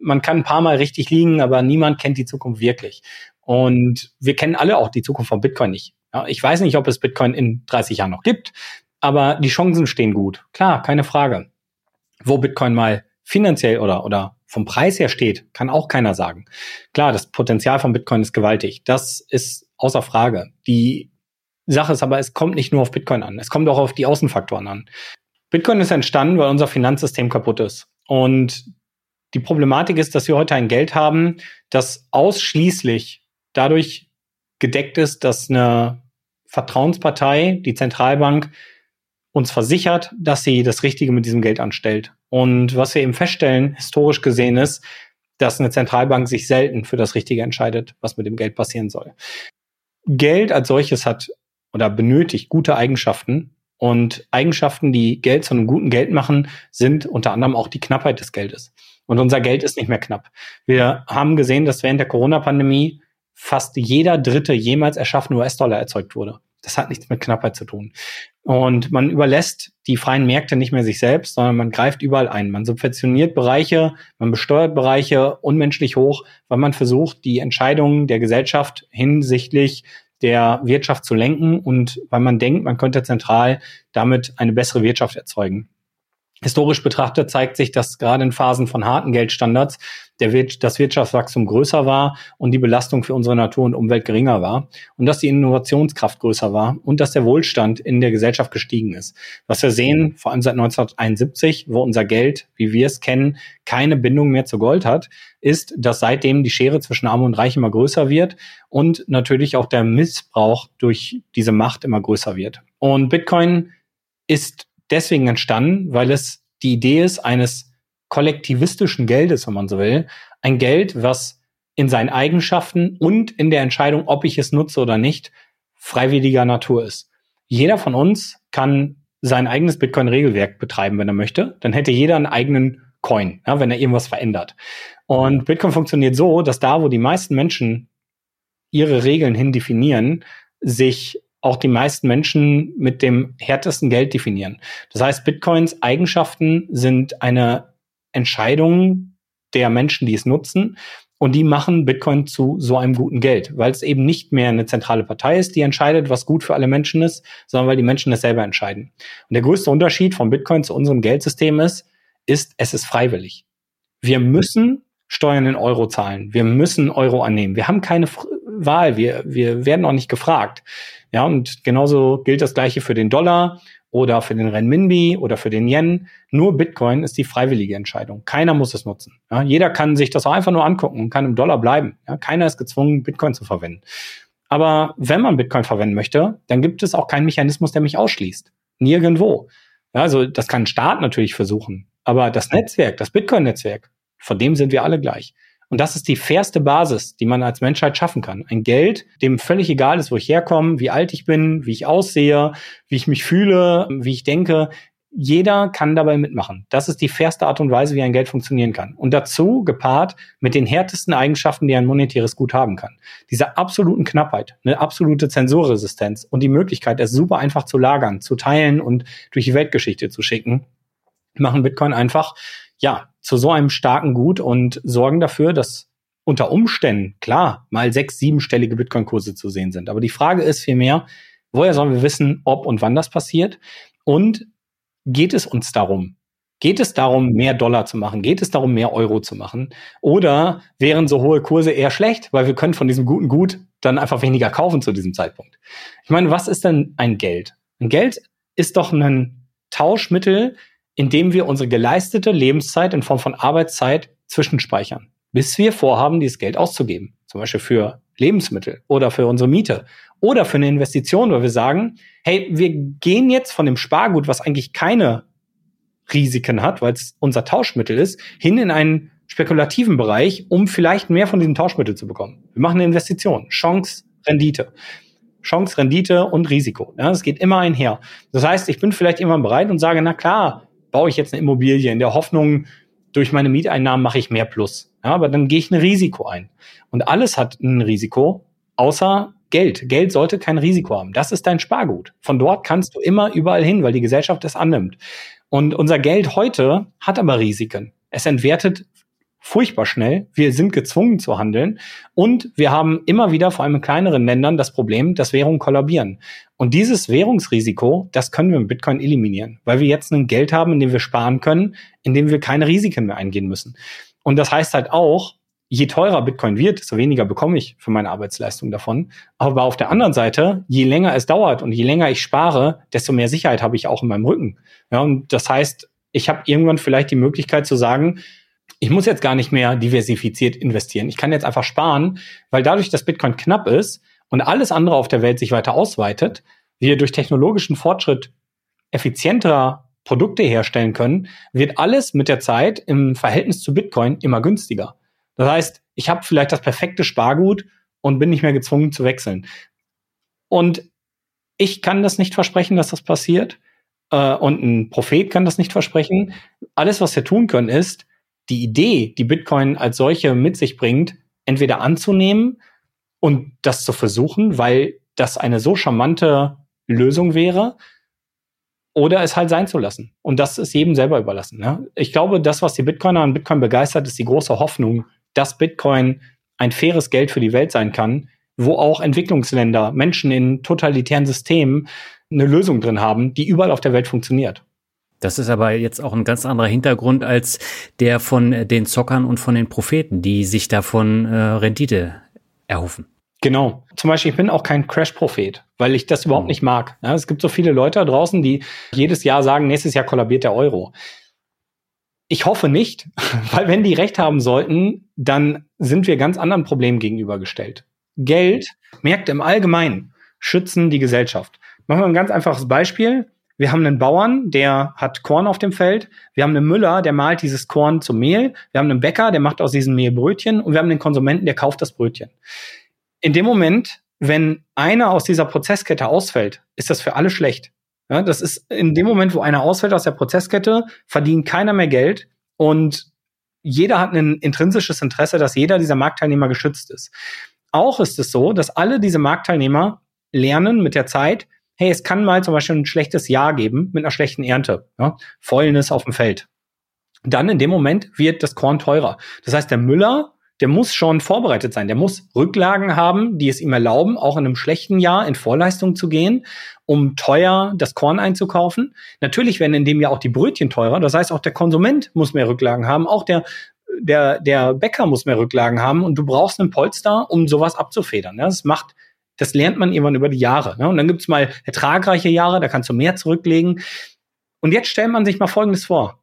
man kann ein paar Mal richtig liegen, aber niemand kennt die Zukunft wirklich. Und wir kennen alle auch die Zukunft von Bitcoin nicht. Ja, ich weiß nicht, ob es Bitcoin in 30 Jahren noch gibt, aber die Chancen stehen gut. Klar, keine Frage. Wo Bitcoin mal finanziell oder, oder vom Preis her steht, kann auch keiner sagen. Klar, das Potenzial von Bitcoin ist gewaltig. Das ist außer Frage. Die Sache ist aber, es kommt nicht nur auf Bitcoin an. Es kommt auch auf die Außenfaktoren an. Bitcoin ist entstanden, weil unser Finanzsystem kaputt ist. Und die Problematik ist, dass wir heute ein Geld haben, das ausschließlich dadurch gedeckt ist, dass eine Vertrauenspartei, die Zentralbank, uns versichert, dass sie das Richtige mit diesem Geld anstellt. Und was wir eben feststellen, historisch gesehen ist, dass eine Zentralbank sich selten für das Richtige entscheidet, was mit dem Geld passieren soll. Geld als solches hat oder benötigt gute Eigenschaften. Und Eigenschaften, die Geld zu einem guten Geld machen, sind unter anderem auch die Knappheit des Geldes. Und unser Geld ist nicht mehr knapp. Wir haben gesehen, dass während der Corona-Pandemie fast jeder dritte jemals erschaffene US-Dollar erzeugt wurde. Das hat nichts mit Knappheit zu tun. Und man überlässt die freien Märkte nicht mehr sich selbst, sondern man greift überall ein. Man subventioniert Bereiche, man besteuert Bereiche unmenschlich hoch, weil man versucht, die Entscheidungen der Gesellschaft hinsichtlich der Wirtschaft zu lenken und weil man denkt, man könnte zentral damit eine bessere Wirtschaft erzeugen. Historisch betrachtet zeigt sich, dass gerade in Phasen von harten Geldstandards der das Wirtschaftswachstum größer war und die Belastung für unsere Natur und Umwelt geringer war und dass die Innovationskraft größer war und dass der Wohlstand in der Gesellschaft gestiegen ist. Was wir sehen, vor allem seit 1971, wo unser Geld, wie wir es kennen, keine Bindung mehr zu Gold hat, ist, dass seitdem die Schere zwischen Arm und Reich immer größer wird und natürlich auch der Missbrauch durch diese Macht immer größer wird. Und Bitcoin ist deswegen entstanden, weil es die Idee ist eines kollektivistischen Geldes, wenn man so will. Ein Geld, was in seinen Eigenschaften und in der Entscheidung, ob ich es nutze oder nicht, freiwilliger Natur ist. Jeder von uns kann sein eigenes Bitcoin-Regelwerk betreiben, wenn er möchte. Dann hätte jeder einen eigenen Coin, ja, wenn er irgendwas verändert. Und Bitcoin funktioniert so, dass da, wo die meisten Menschen ihre Regeln hin definieren, sich auch die meisten Menschen mit dem härtesten Geld definieren. Das heißt, Bitcoins Eigenschaften sind eine Entscheidung der Menschen, die es nutzen. Und die machen Bitcoin zu so einem guten Geld, weil es eben nicht mehr eine zentrale Partei ist, die entscheidet, was gut für alle Menschen ist, sondern weil die Menschen es selber entscheiden. Und der größte Unterschied von Bitcoin zu unserem Geldsystem ist, ist, es ist freiwillig. Wir müssen Steuern in Euro zahlen. Wir müssen Euro annehmen. Wir haben keine Wahl. Wir, wir werden auch nicht gefragt. Ja, und genauso gilt das Gleiche für den Dollar oder für den Renminbi oder für den Yen. Nur Bitcoin ist die freiwillige Entscheidung. Keiner muss es nutzen. Ja, jeder kann sich das auch einfach nur angucken und kann im Dollar bleiben. Ja, keiner ist gezwungen, Bitcoin zu verwenden. Aber wenn man Bitcoin verwenden möchte, dann gibt es auch keinen Mechanismus, der mich ausschließt. Nirgendwo. Ja, also das kann ein Staat natürlich versuchen. Aber das Netzwerk, das Bitcoin-Netzwerk, von dem sind wir alle gleich. Und das ist die fairste Basis, die man als Menschheit schaffen kann. Ein Geld, dem völlig egal ist, wo ich herkomme, wie alt ich bin, wie ich aussehe, wie ich mich fühle, wie ich denke. Jeder kann dabei mitmachen. Das ist die fairste Art und Weise, wie ein Geld funktionieren kann. Und dazu gepaart mit den härtesten Eigenschaften, die ein monetäres Gut haben kann. Diese absoluten Knappheit, eine absolute Zensurresistenz und die Möglichkeit, es super einfach zu lagern, zu teilen und durch die Weltgeschichte zu schicken, machen Bitcoin einfach, ja, zu so einem starken Gut und sorgen dafür, dass unter Umständen, klar, mal sechs, siebenstellige Bitcoin-Kurse zu sehen sind. Aber die Frage ist vielmehr, woher sollen wir wissen, ob und wann das passiert? Und geht es uns darum? Geht es darum, mehr Dollar zu machen? Geht es darum, mehr Euro zu machen? Oder wären so hohe Kurse eher schlecht, weil wir können von diesem guten Gut dann einfach weniger kaufen zu diesem Zeitpunkt? Ich meine, was ist denn ein Geld? Ein Geld ist doch ein Tauschmittel, indem wir unsere geleistete Lebenszeit in Form von Arbeitszeit zwischenspeichern, bis wir vorhaben, dieses Geld auszugeben. Zum Beispiel für Lebensmittel oder für unsere Miete oder für eine Investition, weil wir sagen, hey, wir gehen jetzt von dem Spargut, was eigentlich keine Risiken hat, weil es unser Tauschmittel ist, hin in einen spekulativen Bereich, um vielleicht mehr von diesem Tauschmittel zu bekommen. Wir machen eine Investition, Chance, Rendite. Chance, Rendite und Risiko. Ja, das geht immer einher. Das heißt, ich bin vielleicht immer bereit und sage, na klar, baue ich jetzt eine Immobilie in der Hoffnung, durch meine Mieteinnahmen mache ich mehr Plus. Ja, aber dann gehe ich ein Risiko ein. Und alles hat ein Risiko, außer Geld. Geld sollte kein Risiko haben. Das ist dein Spargut. Von dort kannst du immer überall hin, weil die Gesellschaft es annimmt. Und unser Geld heute hat aber Risiken. Es entwertet furchtbar schnell. Wir sind gezwungen zu handeln. Und wir haben immer wieder, vor allem in kleineren Ländern, das Problem, dass Währungen kollabieren. Und dieses Währungsrisiko, das können wir mit Bitcoin eliminieren, weil wir jetzt ein Geld haben, in dem wir sparen können, in dem wir keine Risiken mehr eingehen müssen. Und das heißt halt auch, je teurer Bitcoin wird, desto weniger bekomme ich für meine Arbeitsleistung davon. Aber auf der anderen Seite, je länger es dauert und je länger ich spare, desto mehr Sicherheit habe ich auch in meinem Rücken. Ja, und das heißt, ich habe irgendwann vielleicht die Möglichkeit zu sagen, ich muss jetzt gar nicht mehr diversifiziert investieren. Ich kann jetzt einfach sparen, weil dadurch, dass Bitcoin knapp ist und alles andere auf der Welt sich weiter ausweitet, wir durch technologischen Fortschritt effizienter Produkte herstellen können, wird alles mit der Zeit im Verhältnis zu Bitcoin immer günstiger. Das heißt, ich habe vielleicht das perfekte Spargut und bin nicht mehr gezwungen zu wechseln. Und ich kann das nicht versprechen, dass das passiert. Äh, und ein Prophet kann das nicht versprechen. Alles, was wir tun können, ist, die Idee, die Bitcoin als solche mit sich bringt, entweder anzunehmen und das zu versuchen, weil das eine so charmante Lösung wäre, oder es halt sein zu lassen. Und das ist jedem selber überlassen. Ne? Ich glaube, das, was die Bitcoiner an Bitcoin begeistert, ist die große Hoffnung, dass Bitcoin ein faires Geld für die Welt sein kann, wo auch Entwicklungsländer, Menschen in totalitären Systemen eine Lösung drin haben, die überall auf der Welt funktioniert. Das ist aber jetzt auch ein ganz anderer Hintergrund als der von den Zockern und von den Propheten, die sich davon äh, Rendite erhoffen. Genau. Zum Beispiel, ich bin auch kein Crash-Prophet, weil ich das überhaupt mhm. nicht mag. Ja, es gibt so viele Leute da draußen, die jedes Jahr sagen, nächstes Jahr kollabiert der Euro. Ich hoffe nicht, weil wenn die recht haben sollten, dann sind wir ganz anderen Problemen gegenübergestellt. Geld, Märkte im Allgemeinen schützen die Gesellschaft. Machen wir ein ganz einfaches Beispiel. Wir haben einen Bauern, der hat Korn auf dem Feld. Wir haben einen Müller, der malt dieses Korn zum Mehl. Wir haben einen Bäcker, der macht aus diesem Mehl Brötchen. Und wir haben den Konsumenten, der kauft das Brötchen. In dem Moment, wenn einer aus dieser Prozesskette ausfällt, ist das für alle schlecht. Ja, das ist in dem Moment, wo einer ausfällt aus der Prozesskette, verdient keiner mehr Geld und jeder hat ein intrinsisches Interesse, dass jeder dieser Marktteilnehmer geschützt ist. Auch ist es so, dass alle diese Marktteilnehmer lernen mit der Zeit, hey, es kann mal zum Beispiel ein schlechtes Jahr geben mit einer schlechten Ernte, ja, Fäulnis auf dem Feld. Dann in dem Moment wird das Korn teurer. Das heißt, der Müller der muss schon vorbereitet sein. Der muss Rücklagen haben, die es ihm erlauben, auch in einem schlechten Jahr in Vorleistung zu gehen, um teuer das Korn einzukaufen. Natürlich werden in dem Jahr auch die Brötchen teurer. Das heißt, auch der Konsument muss mehr Rücklagen haben. Auch der, der, der Bäcker muss mehr Rücklagen haben. Und du brauchst einen Polster, um sowas abzufedern. Das macht, das lernt man irgendwann über die Jahre. Ne? Und dann gibt's mal ertragreiche Jahre, da kannst du mehr zurücklegen. Und jetzt stellt man sich mal Folgendes vor.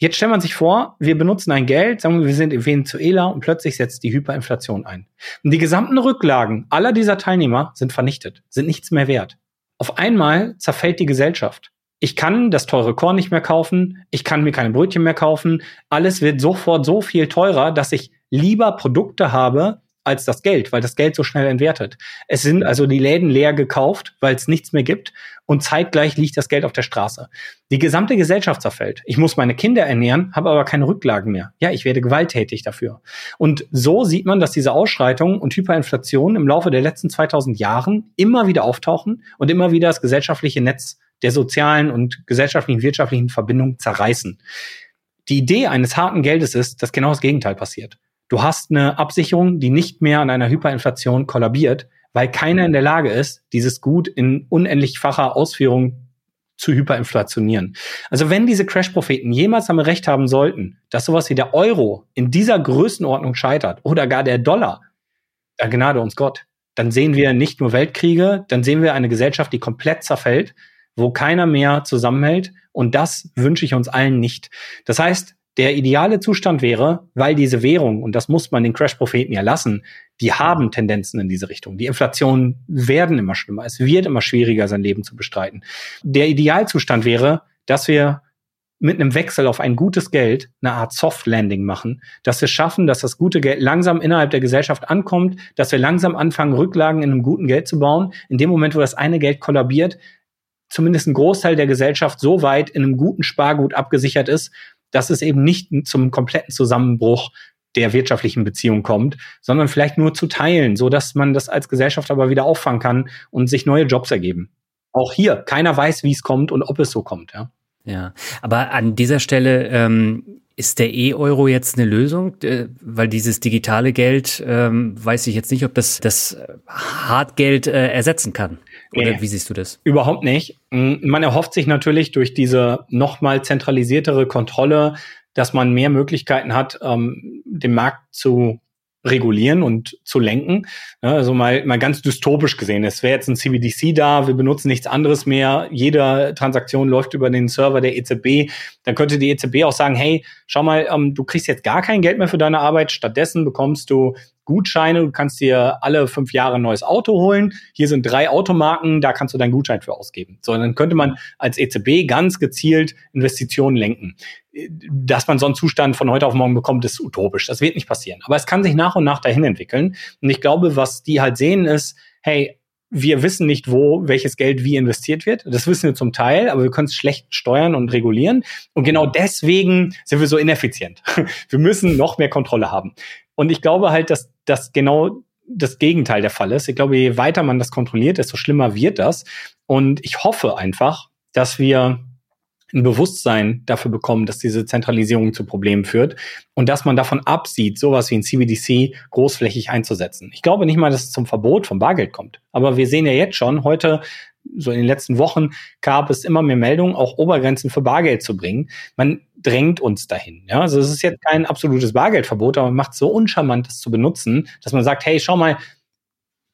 Jetzt stellt man sich vor, wir benutzen ein Geld, sagen wir, wir sind in Venezuela und plötzlich setzt die Hyperinflation ein. Und die gesamten Rücklagen aller dieser Teilnehmer sind vernichtet, sind nichts mehr wert. Auf einmal zerfällt die Gesellschaft. Ich kann das teure Korn nicht mehr kaufen, ich kann mir keine Brötchen mehr kaufen, alles wird sofort so viel teurer, dass ich lieber Produkte habe, als das Geld, weil das Geld so schnell entwertet. Es sind also die Läden leer gekauft, weil es nichts mehr gibt und zeitgleich liegt das Geld auf der Straße. Die gesamte Gesellschaft zerfällt. Ich muss meine Kinder ernähren, habe aber keine Rücklagen mehr. Ja, ich werde gewalttätig dafür. Und so sieht man, dass diese Ausschreitungen und Hyperinflation im Laufe der letzten 2000 Jahren immer wieder auftauchen und immer wieder das gesellschaftliche Netz der sozialen und gesellschaftlichen, wirtschaftlichen Verbindungen zerreißen. Die Idee eines harten Geldes ist, dass genau das Gegenteil passiert. Du hast eine Absicherung, die nicht mehr an einer Hyperinflation kollabiert, weil keiner in der Lage ist, dieses Gut in unendlichfacher Ausführung zu hyperinflationieren. Also wenn diese Crash-Propheten jemals damit recht haben sollten, dass sowas wie der Euro in dieser Größenordnung scheitert oder gar der Dollar, da gnade uns Gott. Dann sehen wir nicht nur Weltkriege, dann sehen wir eine Gesellschaft, die komplett zerfällt, wo keiner mehr zusammenhält. Und das wünsche ich uns allen nicht. Das heißt, der ideale Zustand wäre, weil diese Währung, und das muss man den Crash-Propheten ja lassen, die haben Tendenzen in diese Richtung. Die Inflationen werden immer schlimmer. Es wird immer schwieriger, sein Leben zu bestreiten. Der Idealzustand wäre, dass wir mit einem Wechsel auf ein gutes Geld eine Art Soft Landing machen, dass wir schaffen, dass das gute Geld langsam innerhalb der Gesellschaft ankommt, dass wir langsam anfangen, Rücklagen in einem guten Geld zu bauen. In dem Moment, wo das eine Geld kollabiert, zumindest ein Großteil der Gesellschaft so weit in einem guten Spargut abgesichert ist, dass es eben nicht zum kompletten Zusammenbruch der wirtschaftlichen Beziehung kommt, sondern vielleicht nur zu teilen, so dass man das als Gesellschaft aber wieder auffangen kann und sich neue Jobs ergeben. Auch hier, keiner weiß, wie es kommt und ob es so kommt, ja. Ja, aber an dieser Stelle ähm, ist der E-Euro jetzt eine Lösung? Äh, weil dieses digitale Geld, ähm, weiß ich jetzt nicht, ob das das Hartgeld äh, ersetzen kann. Oder nee, wie siehst du das? Überhaupt nicht. Man erhofft sich natürlich durch diese nochmal zentralisiertere Kontrolle, dass man mehr Möglichkeiten hat, ähm, den Markt zu regulieren und zu lenken. Also mal, mal ganz dystopisch gesehen. Es wäre jetzt ein CBDC da, wir benutzen nichts anderes mehr. Jede Transaktion läuft über den Server der EZB. Dann könnte die EZB auch sagen, hey, schau mal, ähm, du kriegst jetzt gar kein Geld mehr für deine Arbeit. Stattdessen bekommst du Gutscheine. Du kannst dir alle fünf Jahre ein neues Auto holen. Hier sind drei Automarken, da kannst du deinen Gutschein für ausgeben. So, dann könnte man als EZB ganz gezielt Investitionen lenken. Dass man so einen Zustand von heute auf morgen bekommt, ist utopisch. Das wird nicht passieren. Aber es kann sich nach und nach dahin entwickeln. Und ich glaube, was die halt sehen ist, hey, wir wissen nicht, wo welches Geld wie investiert wird. Das wissen wir zum Teil, aber wir können es schlecht steuern und regulieren. Und genau deswegen sind wir so ineffizient. Wir müssen noch mehr Kontrolle haben. Und ich glaube halt, dass das genau das Gegenteil der Fall ist. Ich glaube, je weiter man das kontrolliert, desto schlimmer wird das. Und ich hoffe einfach, dass wir ein Bewusstsein dafür bekommen, dass diese Zentralisierung zu Problemen führt und dass man davon absieht, sowas wie ein CBDC großflächig einzusetzen. Ich glaube nicht mal, dass es zum Verbot von Bargeld kommt. Aber wir sehen ja jetzt schon, heute so in den letzten Wochen gab es immer mehr Meldungen, auch Obergrenzen für Bargeld zu bringen. Man drängt uns dahin. Ja? Also es ist jetzt kein absolutes Bargeldverbot, aber man macht so uncharmant, das zu benutzen, dass man sagt, hey, schau mal,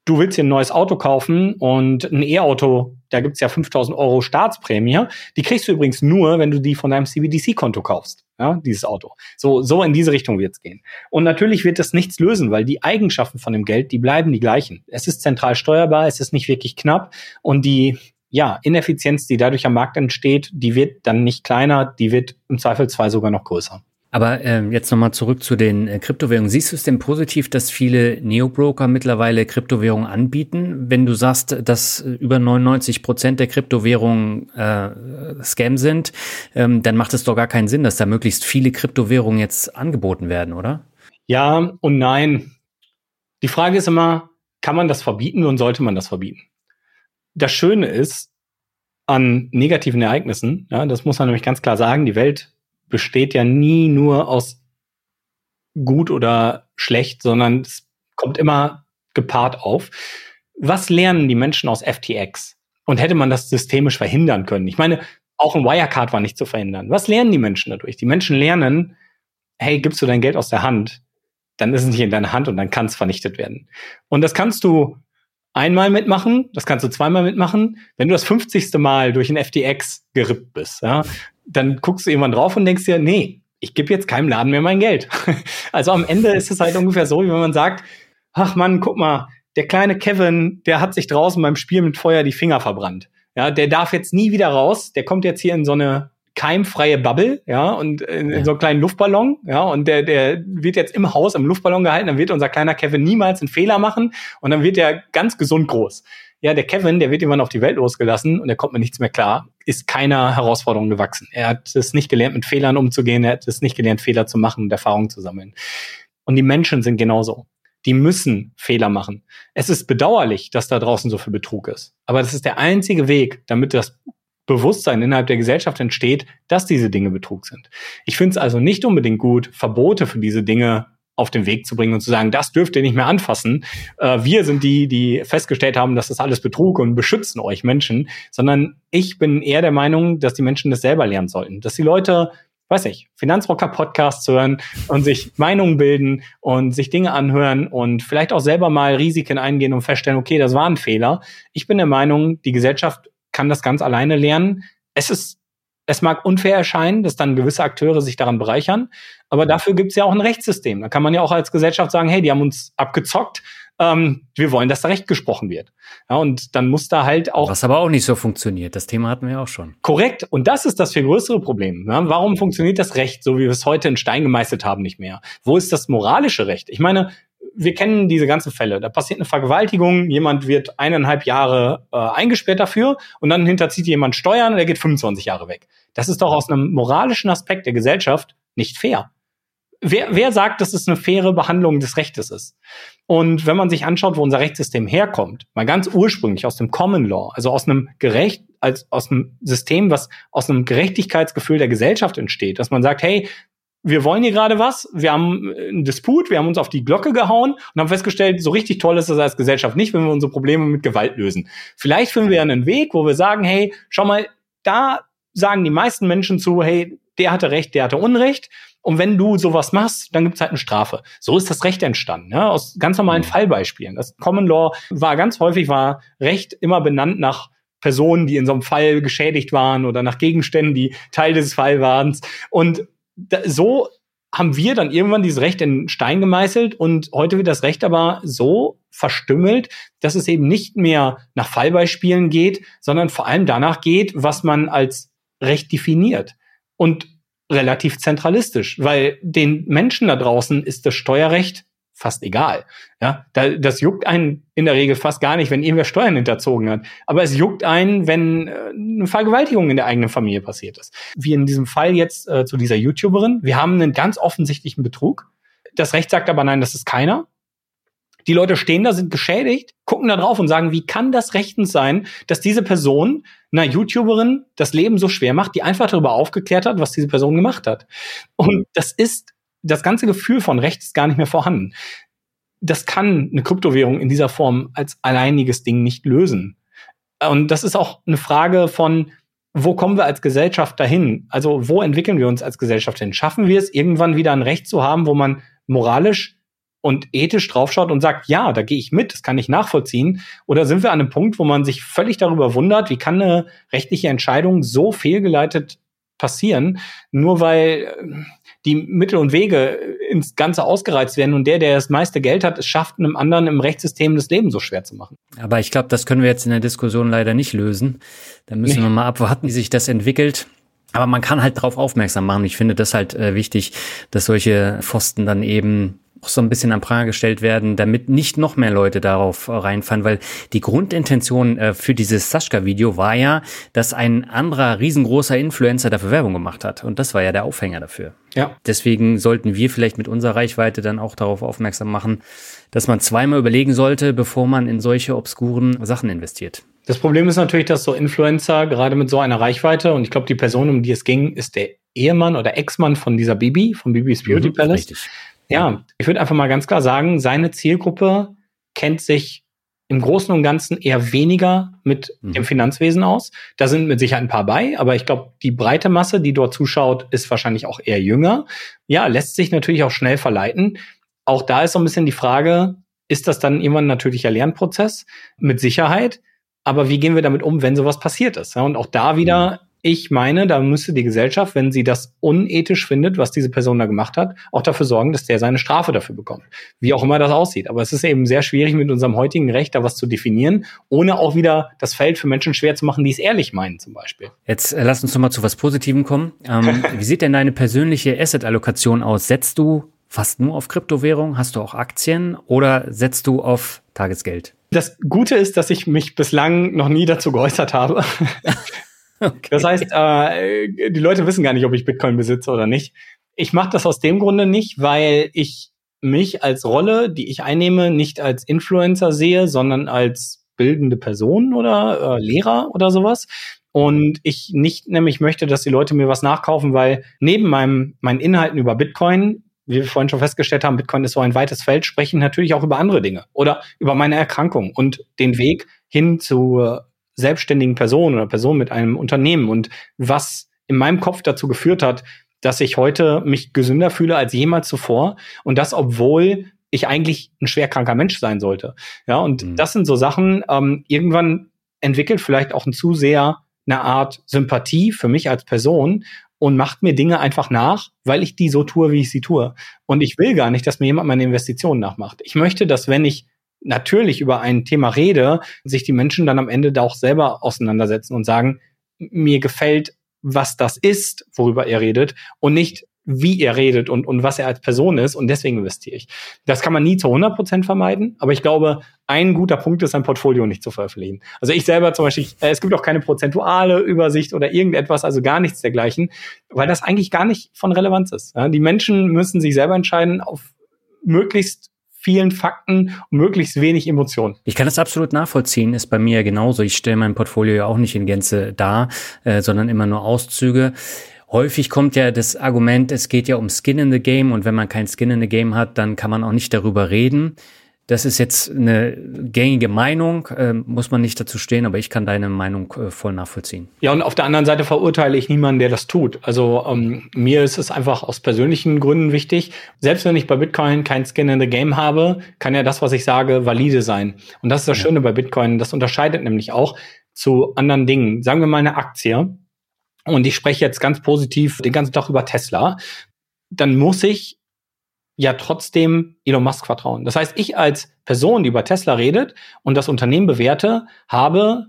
du willst dir ein neues Auto kaufen und ein E-Auto, da gibt's ja 5000 Euro Staatsprämie. Die kriegst du übrigens nur, wenn du die von deinem CBDC-Konto kaufst, ja, dieses Auto. So, so in diese Richtung wird's gehen. Und natürlich wird das nichts lösen, weil die Eigenschaften von dem Geld, die bleiben die gleichen. Es ist zentral steuerbar, es ist nicht wirklich knapp und die ja, Ineffizienz, die dadurch am Markt entsteht, die wird dann nicht kleiner, die wird im Zweifelsfall sogar noch größer. Aber äh, jetzt nochmal zurück zu den äh, Kryptowährungen. Siehst du es denn positiv, dass viele Neobroker mittlerweile Kryptowährungen anbieten? Wenn du sagst, dass über 99 Prozent der Kryptowährungen äh, Scam sind, ähm, dann macht es doch gar keinen Sinn, dass da möglichst viele Kryptowährungen jetzt angeboten werden, oder? Ja und nein. Die Frage ist immer, kann man das verbieten und sollte man das verbieten? Das Schöne ist an negativen Ereignissen, ja, das muss man nämlich ganz klar sagen, die Welt besteht ja nie nur aus gut oder schlecht, sondern es kommt immer gepaart auf. Was lernen die Menschen aus FTX? Und hätte man das systemisch verhindern können? Ich meine, auch ein Wirecard war nicht zu verhindern. Was lernen die Menschen dadurch? Die Menschen lernen, hey, gibst du dein Geld aus der Hand, dann ist es nicht in deiner Hand und dann kann es vernichtet werden. Und das kannst du einmal mitmachen, das kannst du zweimal mitmachen. Wenn du das 50. Mal durch ein FTX gerippt bist, ja, dann guckst du irgendwann drauf und denkst dir, nee, ich gebe jetzt keinem Laden mehr mein Geld. also am Ende ist es halt ungefähr so, wie wenn man sagt, ach Mann, guck mal, der kleine Kevin, der hat sich draußen beim Spiel mit Feuer die Finger verbrannt. Ja, der darf jetzt nie wieder raus. Der kommt jetzt hier in so eine keimfreie Bubble, ja, und in, in so einen kleinen Luftballon, ja, und der, der wird jetzt im Haus im Luftballon gehalten, dann wird unser kleiner Kevin niemals einen Fehler machen und dann wird er ganz gesund groß. Ja, der Kevin, der wird irgendwann auf die Welt losgelassen und er kommt mit nichts mehr klar, ist keiner Herausforderung gewachsen. Er hat es nicht gelernt, mit Fehlern umzugehen, er hat es nicht gelernt, Fehler zu machen und Erfahrungen zu sammeln. Und die Menschen sind genauso. Die müssen Fehler machen. Es ist bedauerlich, dass da draußen so viel Betrug ist. Aber das ist der einzige Weg, damit das Bewusstsein innerhalb der Gesellschaft entsteht, dass diese Dinge Betrug sind. Ich finde es also nicht unbedingt gut, Verbote für diese Dinge auf den Weg zu bringen und zu sagen, das dürft ihr nicht mehr anfassen. Äh, wir sind die, die festgestellt haben, dass das alles Betrug und beschützen euch Menschen, sondern ich bin eher der Meinung, dass die Menschen das selber lernen sollten, dass die Leute weiß ich, Finanzrocker Podcasts hören und sich Meinungen bilden und sich Dinge anhören und vielleicht auch selber mal Risiken eingehen und feststellen, okay, das war ein Fehler. Ich bin der Meinung, die Gesellschaft kann das ganz alleine lernen. Es ist, es mag unfair erscheinen, dass dann gewisse Akteure sich daran bereichern, aber dafür gibt es ja auch ein Rechtssystem. Da kann man ja auch als Gesellschaft sagen, hey, die haben uns abgezockt, ähm, wir wollen, dass da Recht gesprochen wird. Ja, und dann muss da halt auch. Was aber auch nicht so funktioniert. Das Thema hatten wir auch schon. Korrekt. Und das ist das viel größere Problem. Ja, warum funktioniert das Recht, so wie wir es heute in Stein gemeißelt haben, nicht mehr? Wo ist das moralische Recht? Ich meine, wir kennen diese ganzen Fälle. Da passiert eine Vergewaltigung, jemand wird eineinhalb Jahre äh, eingesperrt dafür und dann hinterzieht jemand Steuern und er geht 25 Jahre weg. Das ist doch aus einem moralischen Aspekt der Gesellschaft nicht fair. Wer, wer sagt, dass es eine faire Behandlung des Rechtes ist? Und wenn man sich anschaut, wo unser Rechtssystem herkommt, mal ganz ursprünglich aus dem Common Law, also aus einem gerecht, als aus einem System, was aus einem Gerechtigkeitsgefühl der Gesellschaft entsteht, dass man sagt, hey, wir wollen hier gerade was, wir haben einen Disput, wir haben uns auf die Glocke gehauen und haben festgestellt, so richtig toll ist das als Gesellschaft nicht, wenn wir unsere Probleme mit Gewalt lösen. Vielleicht finden wir einen Weg, wo wir sagen, hey, schau mal, da sagen die meisten Menschen zu, hey, der hatte Recht, der hatte Unrecht. Und wenn du sowas machst, dann gibt's halt eine Strafe. So ist das Recht entstanden, ja, aus ganz normalen mhm. Fallbeispielen. Das Common Law war ganz häufig war Recht immer benannt nach Personen, die in so einem Fall geschädigt waren oder nach Gegenständen, die Teil des Fall waren. Und da, so haben wir dann irgendwann dieses Recht in Stein gemeißelt und heute wird das Recht aber so verstümmelt, dass es eben nicht mehr nach Fallbeispielen geht, sondern vor allem danach geht, was man als Recht definiert. Und relativ zentralistisch, weil den Menschen da draußen ist das Steuerrecht fast egal. Ja, da, das juckt einen in der Regel fast gar nicht, wenn irgendwer Steuern hinterzogen hat. Aber es juckt einen, wenn äh, eine Vergewaltigung in der eigenen Familie passiert ist. Wie in diesem Fall jetzt äh, zu dieser YouTuberin. Wir haben einen ganz offensichtlichen Betrug. Das Recht sagt aber nein, das ist keiner. Die Leute stehen da, sind geschädigt, gucken da drauf und sagen, wie kann das rechtens sein, dass diese Person einer YouTuberin das Leben so schwer macht, die einfach darüber aufgeklärt hat, was diese Person gemacht hat. Und das ist das ganze Gefühl von Recht ist gar nicht mehr vorhanden. Das kann eine Kryptowährung in dieser Form als alleiniges Ding nicht lösen. Und das ist auch eine Frage von, wo kommen wir als Gesellschaft dahin? Also wo entwickeln wir uns als Gesellschaft hin? Schaffen wir es irgendwann wieder ein Recht zu haben, wo man moralisch und ethisch draufschaut und sagt, ja, da gehe ich mit, das kann ich nachvollziehen? Oder sind wir an einem Punkt, wo man sich völlig darüber wundert, wie kann eine rechtliche Entscheidung so fehlgeleitet passieren, nur weil die Mittel und Wege ins Ganze ausgereizt werden und der, der das meiste Geld hat, es schafft, einem anderen im Rechtssystem das Leben so schwer zu machen. Aber ich glaube, das können wir jetzt in der Diskussion leider nicht lösen. Da müssen nee. wir mal abwarten, wie sich das entwickelt. Aber man kann halt darauf aufmerksam machen. Ich finde das halt äh, wichtig, dass solche Pfosten dann eben auch so ein bisschen an Pranger gestellt werden, damit nicht noch mehr Leute darauf reinfallen, weil die Grundintention äh, für dieses Sascha-Video war ja, dass ein anderer riesengroßer Influencer dafür Werbung gemacht hat. Und das war ja der Aufhänger dafür. Ja. Deswegen sollten wir vielleicht mit unserer Reichweite dann auch darauf aufmerksam machen, dass man zweimal überlegen sollte, bevor man in solche obskuren Sachen investiert. Das Problem ist natürlich, dass so Influencer gerade mit so einer Reichweite und ich glaube, die Person, um die es ging, ist der Ehemann oder Ex-Mann von dieser Bibi, von Bibis Beauty mhm, Palace. Richtig Ja, ich würde einfach mal ganz klar sagen, seine Zielgruppe kennt sich im Großen und Ganzen eher weniger mit mhm. dem Finanzwesen aus. Da sind mit Sicherheit ein paar bei, aber ich glaube, die breite Masse, die dort zuschaut, ist wahrscheinlich auch eher jünger. Ja, lässt sich natürlich auch schnell verleiten. Auch da ist so ein bisschen die Frage, ist das dann immer ein natürlicher Lernprozess? Mit Sicherheit. Aber wie gehen wir damit um, wenn sowas passiert ist? Ja, und auch da wieder mhm. Ich meine, da müsste die Gesellschaft, wenn sie das unethisch findet, was diese Person da gemacht hat, auch dafür sorgen, dass der seine Strafe dafür bekommt. Wie auch immer das aussieht. Aber es ist eben sehr schwierig, mit unserem heutigen Recht da was zu definieren, ohne auch wieder das Feld für Menschen schwer zu machen, die es ehrlich meinen, zum Beispiel. Jetzt äh, lass uns noch mal zu was Positivem kommen. Ähm, wie sieht denn deine persönliche Asset-Allokation aus? Setzt du fast nur auf Kryptowährung? Hast du auch Aktien oder setzt du auf Tagesgeld? Das Gute ist, dass ich mich bislang noch nie dazu geäußert habe. Okay. Das heißt, äh, die Leute wissen gar nicht, ob ich Bitcoin besitze oder nicht. Ich mache das aus dem Grunde nicht, weil ich mich als Rolle, die ich einnehme, nicht als Influencer sehe, sondern als bildende Person oder äh, Lehrer oder sowas. Und ich nicht nämlich möchte, dass die Leute mir was nachkaufen, weil neben meinem, meinen Inhalten über Bitcoin, wie wir vorhin schon festgestellt haben, Bitcoin ist so ein weites Feld, sprechen natürlich auch über andere Dinge oder über meine Erkrankung und den Weg hin zu selbstständigen Person oder Person mit einem Unternehmen und was in meinem Kopf dazu geführt hat, dass ich heute mich gesünder fühle als jemals zuvor und das, obwohl ich eigentlich ein schwerkranker Mensch sein sollte. Ja, und mhm. das sind so Sachen, ähm, irgendwann entwickelt vielleicht auch ein zu sehr eine Art Sympathie für mich als Person und macht mir Dinge einfach nach, weil ich die so tue, wie ich sie tue. Und ich will gar nicht, dass mir jemand meine Investitionen nachmacht. Ich möchte, dass wenn ich natürlich über ein Thema rede, sich die Menschen dann am Ende da auch selber auseinandersetzen und sagen, mir gefällt, was das ist, worüber er redet und nicht, wie er redet und, und was er als Person ist und deswegen investiere ich. Das kann man nie zu 100 Prozent vermeiden, aber ich glaube, ein guter Punkt ist, ein Portfolio nicht zu veröffentlichen. Also ich selber zum Beispiel, äh, es gibt auch keine prozentuale Übersicht oder irgendetwas, also gar nichts dergleichen, weil das eigentlich gar nicht von Relevanz ist. Die Menschen müssen sich selber entscheiden, auf möglichst vielen Fakten und möglichst wenig Emotionen. Ich kann das absolut nachvollziehen, ist bei mir genauso. Ich stelle mein Portfolio ja auch nicht in Gänze dar, äh, sondern immer nur Auszüge. Häufig kommt ja das Argument, es geht ja um Skin in the Game und wenn man kein Skin in the Game hat, dann kann man auch nicht darüber reden. Das ist jetzt eine gängige Meinung, äh, muss man nicht dazu stehen, aber ich kann deine Meinung äh, voll nachvollziehen. Ja, und auf der anderen Seite verurteile ich niemanden, der das tut. Also ähm, mir ist es einfach aus persönlichen Gründen wichtig. Selbst wenn ich bei Bitcoin kein Skin in the Game habe, kann ja das, was ich sage, valide sein. Und das ist das ja. Schöne bei Bitcoin. Das unterscheidet nämlich auch zu anderen Dingen. Sagen wir mal eine Aktie. Und ich spreche jetzt ganz positiv den ganzen Tag über Tesla. Dann muss ich ja trotzdem Elon Musk vertrauen. Das heißt, ich als Person, die über Tesla redet und das Unternehmen bewerte, habe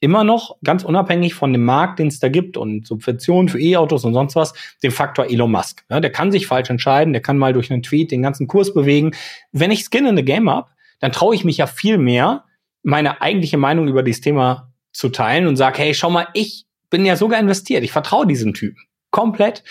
immer noch ganz unabhängig von dem Markt, den es da gibt und Subventionen für E-Autos und sonst was, den Faktor Elon Musk. Ja, der kann sich falsch entscheiden, der kann mal durch einen Tweet den ganzen Kurs bewegen. Wenn ich Skin in the Game habe, dann traue ich mich ja viel mehr, meine eigentliche Meinung über dieses Thema zu teilen und sage, hey, schau mal, ich bin ja sogar investiert, ich vertraue diesem Typen komplett.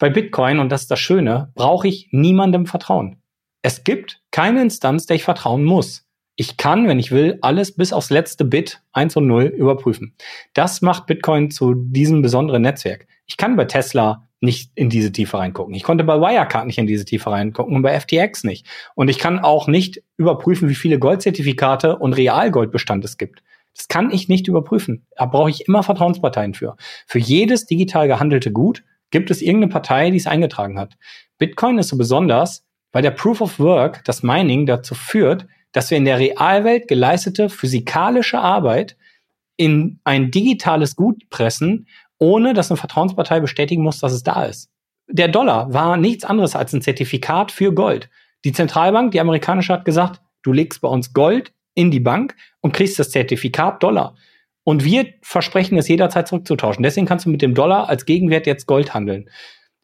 Bei Bitcoin, und das ist das Schöne, brauche ich niemandem vertrauen. Es gibt keine Instanz, der ich vertrauen muss. Ich kann, wenn ich will, alles bis aufs letzte Bit 1 und 0 überprüfen. Das macht Bitcoin zu diesem besonderen Netzwerk. Ich kann bei Tesla nicht in diese Tiefe reingucken. Ich konnte bei Wirecard nicht in diese Tiefe reingucken und bei FTX nicht. Und ich kann auch nicht überprüfen, wie viele Goldzertifikate und Realgoldbestand es gibt. Das kann ich nicht überprüfen. Da brauche ich immer Vertrauensparteien für. Für jedes digital gehandelte Gut Gibt es irgendeine Partei, die es eingetragen hat? Bitcoin ist so besonders, weil der Proof of Work, das Mining, dazu führt, dass wir in der Realwelt geleistete physikalische Arbeit in ein digitales Gut pressen, ohne dass eine Vertrauenspartei bestätigen muss, dass es da ist. Der Dollar war nichts anderes als ein Zertifikat für Gold. Die Zentralbank, die amerikanische, hat gesagt, du legst bei uns Gold in die Bank und kriegst das Zertifikat Dollar. Und wir versprechen es jederzeit zurückzutauschen. Deswegen kannst du mit dem Dollar als Gegenwert jetzt Gold handeln.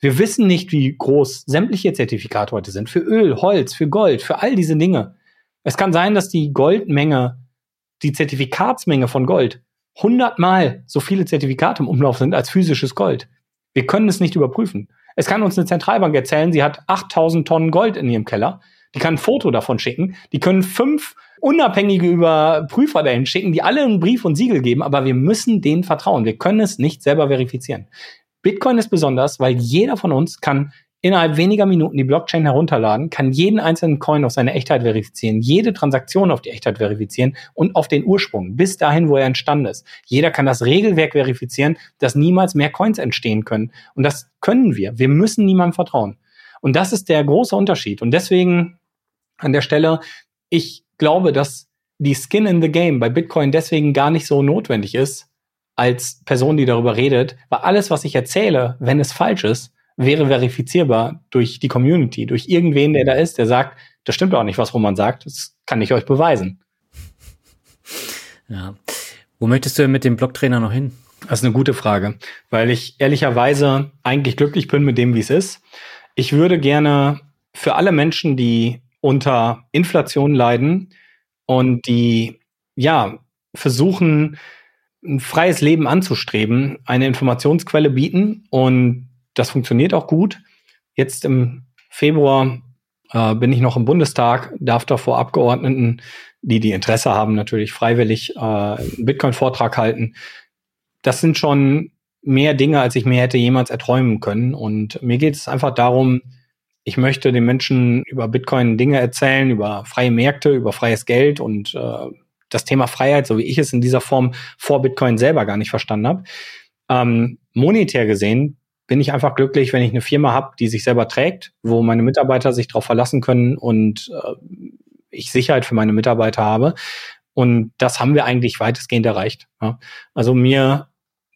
Wir wissen nicht, wie groß sämtliche Zertifikate heute sind. Für Öl, Holz, für Gold, für all diese Dinge. Es kann sein, dass die Goldmenge, die Zertifikatsmenge von Gold, hundertmal so viele Zertifikate im Umlauf sind als physisches Gold. Wir können es nicht überprüfen. Es kann uns eine Zentralbank erzählen, sie hat 8000 Tonnen Gold in ihrem Keller. Die kann ein Foto davon schicken. Die können fünf unabhängige Überprüfer dahin schicken, die alle einen Brief und Siegel geben, aber wir müssen denen vertrauen. Wir können es nicht selber verifizieren. Bitcoin ist besonders, weil jeder von uns kann innerhalb weniger Minuten die Blockchain herunterladen, kann jeden einzelnen Coin auf seine Echtheit verifizieren, jede Transaktion auf die Echtheit verifizieren und auf den Ursprung, bis dahin, wo er entstanden ist. Jeder kann das Regelwerk verifizieren, dass niemals mehr Coins entstehen können. Und das können wir. Wir müssen niemandem vertrauen. Und das ist der große Unterschied. Und deswegen an der Stelle, ich glaube, dass die Skin in the Game bei Bitcoin deswegen gar nicht so notwendig ist, als Person, die darüber redet, weil alles, was ich erzähle, wenn es falsch ist, wäre verifizierbar durch die Community, durch irgendwen, der da ist, der sagt, das stimmt auch nicht, was Roman sagt, das kann ich euch beweisen. Ja. Wo möchtest du mit dem Blocktrainer noch hin? Das ist eine gute Frage, weil ich ehrlicherweise eigentlich glücklich bin mit dem, wie es ist. Ich würde gerne für alle Menschen, die unter Inflation leiden und die ja versuchen, ein freies Leben anzustreben, eine Informationsquelle bieten und das funktioniert auch gut. Jetzt im Februar äh, bin ich noch im Bundestag, darf da vor Abgeordneten, die die Interesse haben, natürlich freiwillig äh, einen Bitcoin-Vortrag halten. Das sind schon mehr Dinge, als ich mir hätte jemals erträumen können. Und mir geht es einfach darum, ich möchte den Menschen über Bitcoin Dinge erzählen, über freie Märkte, über freies Geld und äh, das Thema Freiheit, so wie ich es in dieser Form vor Bitcoin selber gar nicht verstanden habe. Ähm, monetär gesehen bin ich einfach glücklich, wenn ich eine Firma habe, die sich selber trägt, wo meine Mitarbeiter sich darauf verlassen können und äh, ich Sicherheit für meine Mitarbeiter habe. Und das haben wir eigentlich weitestgehend erreicht. Ja. Also mir,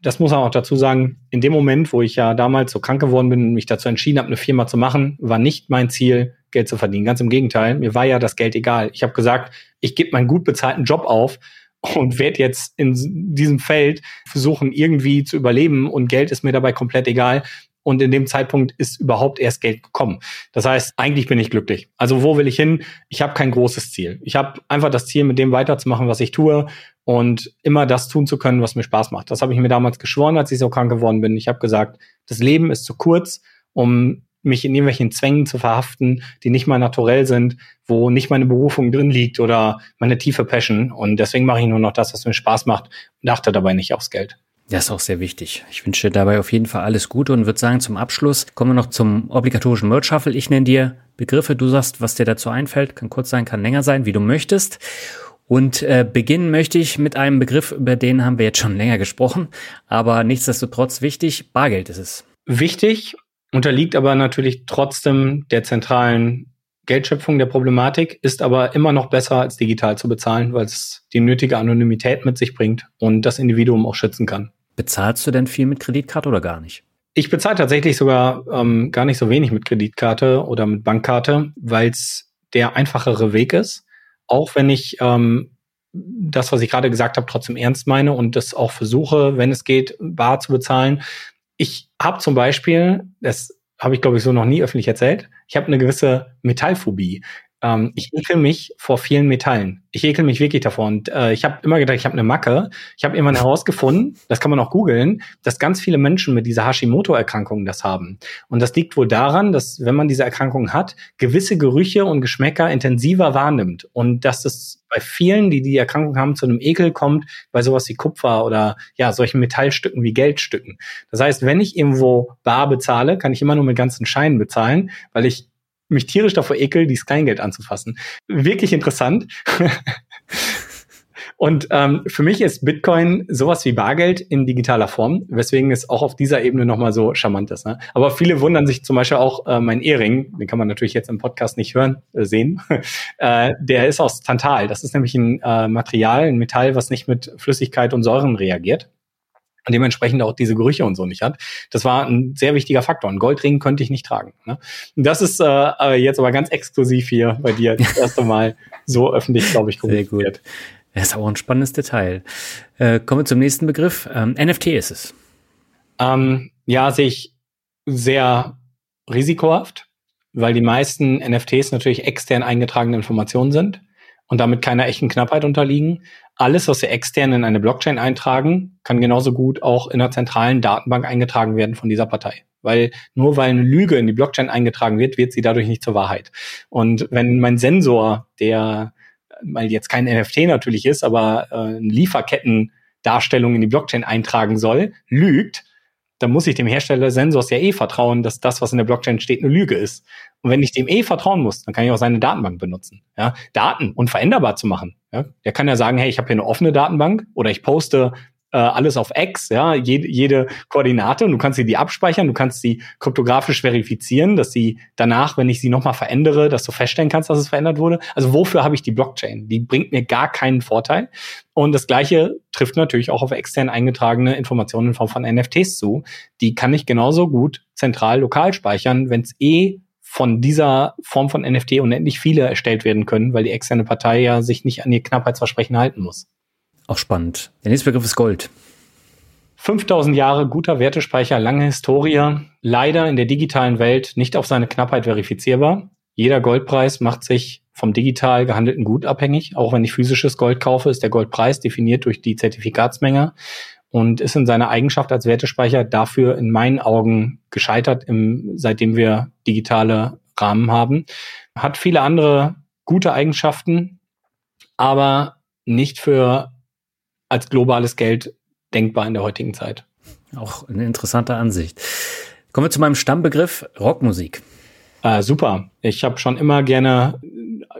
das muss man auch dazu sagen, in dem Moment, wo ich ja damals so krank geworden bin und mich dazu entschieden habe, eine Firma zu machen, war nicht mein Ziel, Geld zu verdienen. Ganz im Gegenteil, mir war ja das Geld egal. Ich habe gesagt, ich gebe meinen gut bezahlten Job auf und werde jetzt in diesem Feld versuchen, irgendwie zu überleben und Geld ist mir dabei komplett egal. Und in dem Zeitpunkt ist überhaupt erst Geld gekommen. Das heißt, eigentlich bin ich glücklich. Also wo will ich hin? Ich habe kein großes Ziel. Ich habe einfach das Ziel, mit dem weiterzumachen, was ich tue und immer das tun zu können, was mir Spaß macht. Das habe ich mir damals geschworen, als ich so krank geworden bin. Ich habe gesagt, das Leben ist zu kurz, um mich in irgendwelchen Zwängen zu verhaften, die nicht mal naturell sind, wo nicht meine Berufung drin liegt oder meine tiefe Passion. Und deswegen mache ich nur noch das, was mir Spaß macht und achte dabei nicht aufs Geld. Das ist auch sehr wichtig. Ich wünsche dir dabei auf jeden Fall alles Gute und würde sagen, zum Abschluss kommen wir noch zum obligatorischen Merch Shuffle. Ich nenne dir Begriffe, du sagst, was dir dazu einfällt. Kann kurz sein, kann länger sein, wie du möchtest. Und äh, beginnen möchte ich mit einem Begriff, über den haben wir jetzt schon länger gesprochen, aber nichtsdestotrotz wichtig, Bargeld ist es. Wichtig unterliegt aber natürlich trotzdem der zentralen Geldschöpfung der Problematik, ist aber immer noch besser als digital zu bezahlen, weil es die nötige Anonymität mit sich bringt und das Individuum auch schützen kann. Bezahlst du denn viel mit Kreditkarte oder gar nicht? Ich bezahle tatsächlich sogar ähm, gar nicht so wenig mit Kreditkarte oder mit Bankkarte, weil es der einfachere Weg ist. Auch wenn ich ähm, das, was ich gerade gesagt habe, trotzdem ernst meine und das auch versuche, wenn es geht, bar zu bezahlen, ich habe zum Beispiel, das habe ich glaube ich so noch nie öffentlich erzählt, ich habe eine gewisse Metallphobie. Ähm, ich ekel mich vor vielen Metallen. Ich ekel mich wirklich davor. Und äh, ich habe immer gedacht, ich habe eine Macke. Ich habe irgendwann herausgefunden, das kann man auch googeln, dass ganz viele Menschen mit dieser Hashimoto-Erkrankung das haben. Und das liegt wohl daran, dass wenn man diese Erkrankung hat, gewisse Gerüche und Geschmäcker intensiver wahrnimmt. Und dass das bei vielen, die die Erkrankung haben, zu einem Ekel kommt, bei sowas wie Kupfer oder ja, solchen Metallstücken wie Geldstücken. Das heißt, wenn ich irgendwo bar bezahle, kann ich immer nur mit ganzen Scheinen bezahlen, weil ich mich tierisch davor ekel, dieses Kleingeld anzufassen. Wirklich interessant. Und ähm, für mich ist Bitcoin sowas wie Bargeld in digitaler Form, weswegen es auch auf dieser Ebene nochmal so charmant ist. Ne? Aber viele wundern sich zum Beispiel auch, äh, mein Ehering, den kann man natürlich jetzt im Podcast nicht hören, äh, sehen, äh, der ist aus Tantal. Das ist nämlich ein äh, Material, ein Metall, was nicht mit Flüssigkeit und Säuren reagiert und dementsprechend auch diese Gerüche und so nicht hat. Das war ein sehr wichtiger Faktor. Ein Goldring könnte ich nicht tragen. Ne? Das ist äh, jetzt aber ganz exklusiv hier bei dir das erste Mal so öffentlich, glaube ich, kommuniziert. Sehr gut. Das ist auch ein spannendes Detail. Äh, kommen wir zum nächsten Begriff. Ähm, NFT ist es. Ähm, ja, sehe ich sehr risikohaft, weil die meisten NFTs natürlich extern eingetragene Informationen sind und damit keiner echten Knappheit unterliegen. Alles, was wir extern in eine Blockchain eintragen, kann genauso gut auch in einer zentralen Datenbank eingetragen werden von dieser Partei. Weil nur weil eine Lüge in die Blockchain eingetragen wird, wird sie dadurch nicht zur Wahrheit. Und wenn mein Sensor, der weil jetzt kein NFT natürlich ist, aber äh, eine Lieferkettendarstellung in die Blockchain eintragen soll, lügt, dann muss ich dem Hersteller Sensors ja eh vertrauen, dass das, was in der Blockchain steht, eine Lüge ist. Und wenn ich dem eh vertrauen muss, dann kann ich auch seine Datenbank benutzen. Ja? Daten unveränderbar zu machen. Ja? Der kann ja sagen, hey, ich habe hier eine offene Datenbank oder ich poste äh, alles auf X, ja, jede, jede Koordinate und du kannst sie die abspeichern, du kannst sie kryptografisch verifizieren, dass sie danach, wenn ich sie nochmal verändere, dass du feststellen kannst, dass es verändert wurde. Also wofür habe ich die Blockchain? Die bringt mir gar keinen Vorteil. Und das Gleiche trifft natürlich auch auf extern eingetragene Informationen in Form von NFTs zu. Die kann ich genauso gut zentral lokal speichern, wenn es eh von dieser Form von NFT unendlich viele erstellt werden können, weil die externe Partei ja sich nicht an ihr Knappheitsversprechen halten muss. Auch spannend. Der nächste Begriff ist Gold. 5000 Jahre guter Wertespeicher, lange Historie, leider in der digitalen Welt nicht auf seine Knappheit verifizierbar. Jeder Goldpreis macht sich vom digital gehandelten Gut abhängig. Auch wenn ich physisches Gold kaufe, ist der Goldpreis definiert durch die Zertifikatsmenge und ist in seiner Eigenschaft als Wertespeicher dafür in meinen Augen gescheitert, im, seitdem wir digitale Rahmen haben. Hat viele andere gute Eigenschaften, aber nicht für als globales Geld denkbar in der heutigen Zeit. Auch eine interessante Ansicht. Kommen wir zu meinem Stammbegriff Rockmusik. Äh, super. Ich habe schon immer gerne,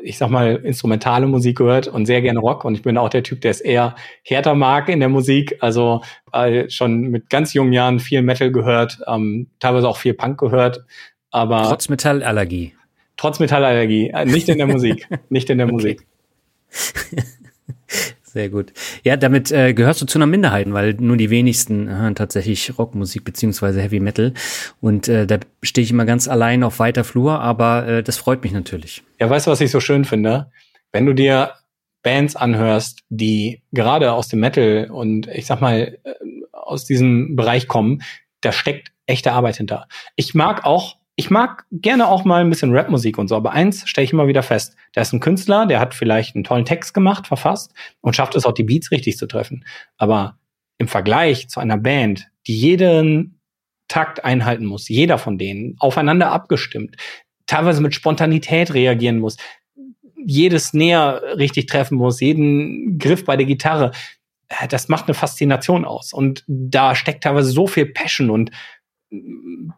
ich sag mal, instrumentale Musik gehört und sehr gerne Rock. Und ich bin auch der Typ, der es eher härter mag in der Musik. Also äh, schon mit ganz jungen Jahren viel Metal gehört, ähm, teilweise auch viel Punk gehört. Aber trotz Metallallergie. Trotz Metallallergie. Äh, nicht in der Musik. nicht in der okay. Musik. Sehr gut. Ja, damit äh, gehörst du zu einer Minderheit, weil nur die wenigsten hören tatsächlich Rockmusik beziehungsweise Heavy Metal. Und äh, da stehe ich immer ganz allein auf weiter Flur, aber äh, das freut mich natürlich. Ja, weißt du, was ich so schön finde? Wenn du dir Bands anhörst, die gerade aus dem Metal und ich sag mal äh, aus diesem Bereich kommen, da steckt echte Arbeit hinter. Ich mag auch ich mag gerne auch mal ein bisschen Rapmusik und so, aber eins stelle ich immer wieder fest. Da ist ein Künstler, der hat vielleicht einen tollen Text gemacht, verfasst und schafft es auch, die Beats richtig zu treffen. Aber im Vergleich zu einer Band, die jeden Takt einhalten muss, jeder von denen, aufeinander abgestimmt, teilweise mit Spontanität reagieren muss, jedes Näher richtig treffen muss, jeden Griff bei der Gitarre, äh, das macht eine Faszination aus. Und da steckt teilweise so viel Passion und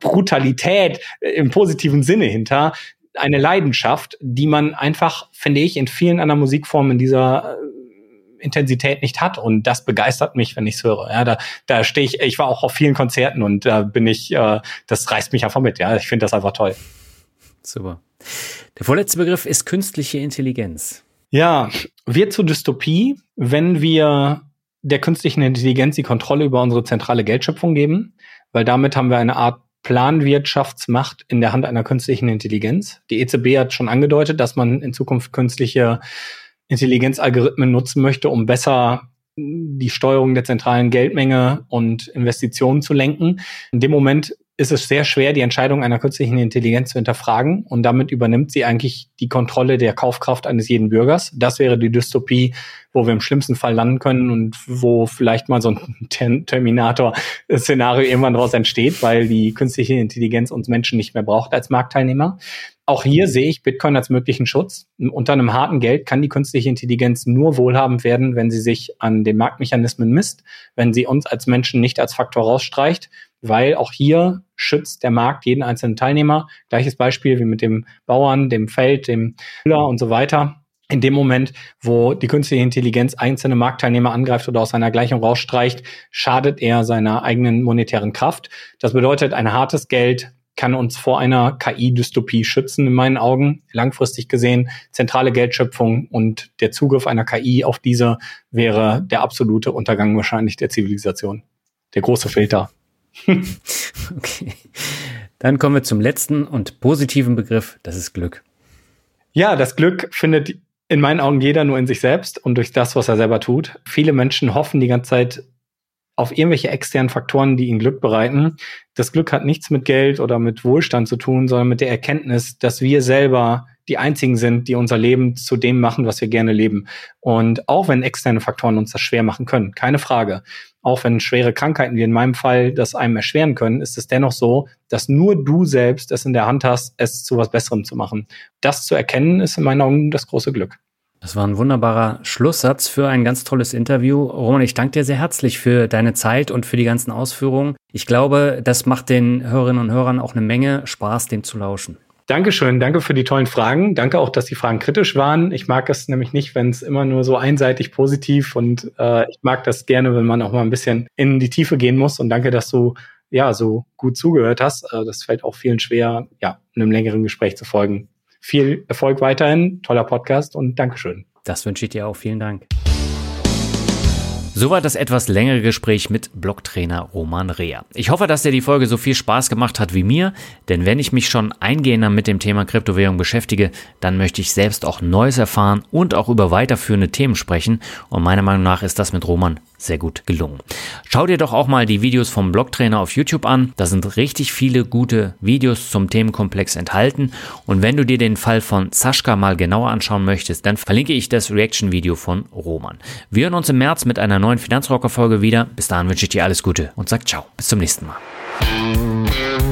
Brutalität im positiven Sinne hinter, eine Leidenschaft, die man einfach, finde ich, in vielen anderen Musikformen in dieser äh, Intensität nicht hat und das begeistert mich, wenn ich es höre. Ja, da, da stehe ich, ich war auch auf vielen Konzerten und da bin ich, äh, das reißt mich einfach mit. Ja, ich finde das einfach toll. Super. Der vorletzte Begriff ist künstliche Intelligenz. Ja, wird zur Dystopie, wenn wir der künstlichen Intelligenz die Kontrolle über unsere zentrale Geldschöpfung geben weil damit haben wir eine Art Planwirtschaftsmacht in der Hand einer künstlichen Intelligenz. Die EZB hat schon angedeutet, dass man in Zukunft künstliche Intelligenzalgorithmen nutzen möchte, um besser die Steuerung der zentralen Geldmenge und Investitionen zu lenken. In dem Moment ist es sehr schwer, die Entscheidung einer künstlichen Intelligenz zu hinterfragen und damit übernimmt sie eigentlich die Kontrolle der Kaufkraft eines jeden Bürgers. Das wäre die Dystopie, wo wir im schlimmsten Fall landen können und wo vielleicht mal so ein Terminator-Szenario irgendwann daraus entsteht, weil die künstliche Intelligenz uns Menschen nicht mehr braucht als Marktteilnehmer. Auch hier sehe ich Bitcoin als möglichen Schutz. Unter einem harten Geld kann die künstliche Intelligenz nur wohlhabend werden, wenn sie sich an den Marktmechanismen misst, wenn sie uns als Menschen nicht als Faktor rausstreicht, weil auch hier schützt der Markt jeden einzelnen Teilnehmer. Gleiches Beispiel wie mit dem Bauern, dem Feld, dem Müller und so weiter in dem Moment, wo die künstliche Intelligenz einzelne Marktteilnehmer angreift oder aus seiner Gleichung rausstreicht, schadet er seiner eigenen monetären Kraft. Das bedeutet, ein hartes Geld kann uns vor einer KI-Dystopie schützen, in meinen Augen. Langfristig gesehen, zentrale Geldschöpfung und der Zugriff einer KI auf diese wäre der absolute Untergang wahrscheinlich der Zivilisation. Der große Filter. okay. Dann kommen wir zum letzten und positiven Begriff, das ist Glück. Ja, das Glück findet in meinen Augen jeder nur in sich selbst und durch das, was er selber tut. Viele Menschen hoffen die ganze Zeit auf irgendwelche externen Faktoren, die ihnen Glück bereiten. Das Glück hat nichts mit Geld oder mit Wohlstand zu tun, sondern mit der Erkenntnis, dass wir selber die einzigen sind, die unser Leben zu dem machen, was wir gerne leben. Und auch wenn externe Faktoren uns das schwer machen können, keine Frage. Auch wenn schwere Krankheiten wie in meinem Fall das einem erschweren können, ist es dennoch so, dass nur du selbst es in der Hand hast, es zu was Besserem zu machen. Das zu erkennen, ist in meinen Augen das große Glück. Das war ein wunderbarer Schlusssatz für ein ganz tolles Interview. Roman, ich danke dir sehr herzlich für deine Zeit und für die ganzen Ausführungen. Ich glaube, das macht den Hörerinnen und Hörern auch eine Menge Spaß, dem zu lauschen. Dankeschön, danke für die tollen Fragen. Danke auch, dass die Fragen kritisch waren. Ich mag es nämlich nicht, wenn es immer nur so einseitig positiv und äh, ich mag das gerne, wenn man auch mal ein bisschen in die Tiefe gehen muss. Und danke, dass du ja so gut zugehört hast. Äh, das fällt auch vielen schwer, ja, einem längeren Gespräch zu folgen. Viel Erfolg weiterhin, toller Podcast und Dankeschön. Das wünsche ich dir auch. Vielen Dank. Soweit das etwas längere Gespräch mit Blocktrainer Roman Rea. Ich hoffe, dass dir die Folge so viel Spaß gemacht hat wie mir, denn wenn ich mich schon eingehender mit dem Thema Kryptowährung beschäftige, dann möchte ich selbst auch Neues erfahren und auch über weiterführende Themen sprechen und meiner Meinung nach ist das mit Roman sehr gut gelungen. Schau dir doch auch mal die Videos vom Blogtrainer auf YouTube an. Da sind richtig viele gute Videos zum Themenkomplex enthalten. Und wenn du dir den Fall von Sascha mal genauer anschauen möchtest, dann verlinke ich das Reaction-Video von Roman. Wir hören uns im März mit einer neuen Finanzrocker-Folge wieder. Bis dahin wünsche ich dir alles Gute und sag ciao. Bis zum nächsten Mal.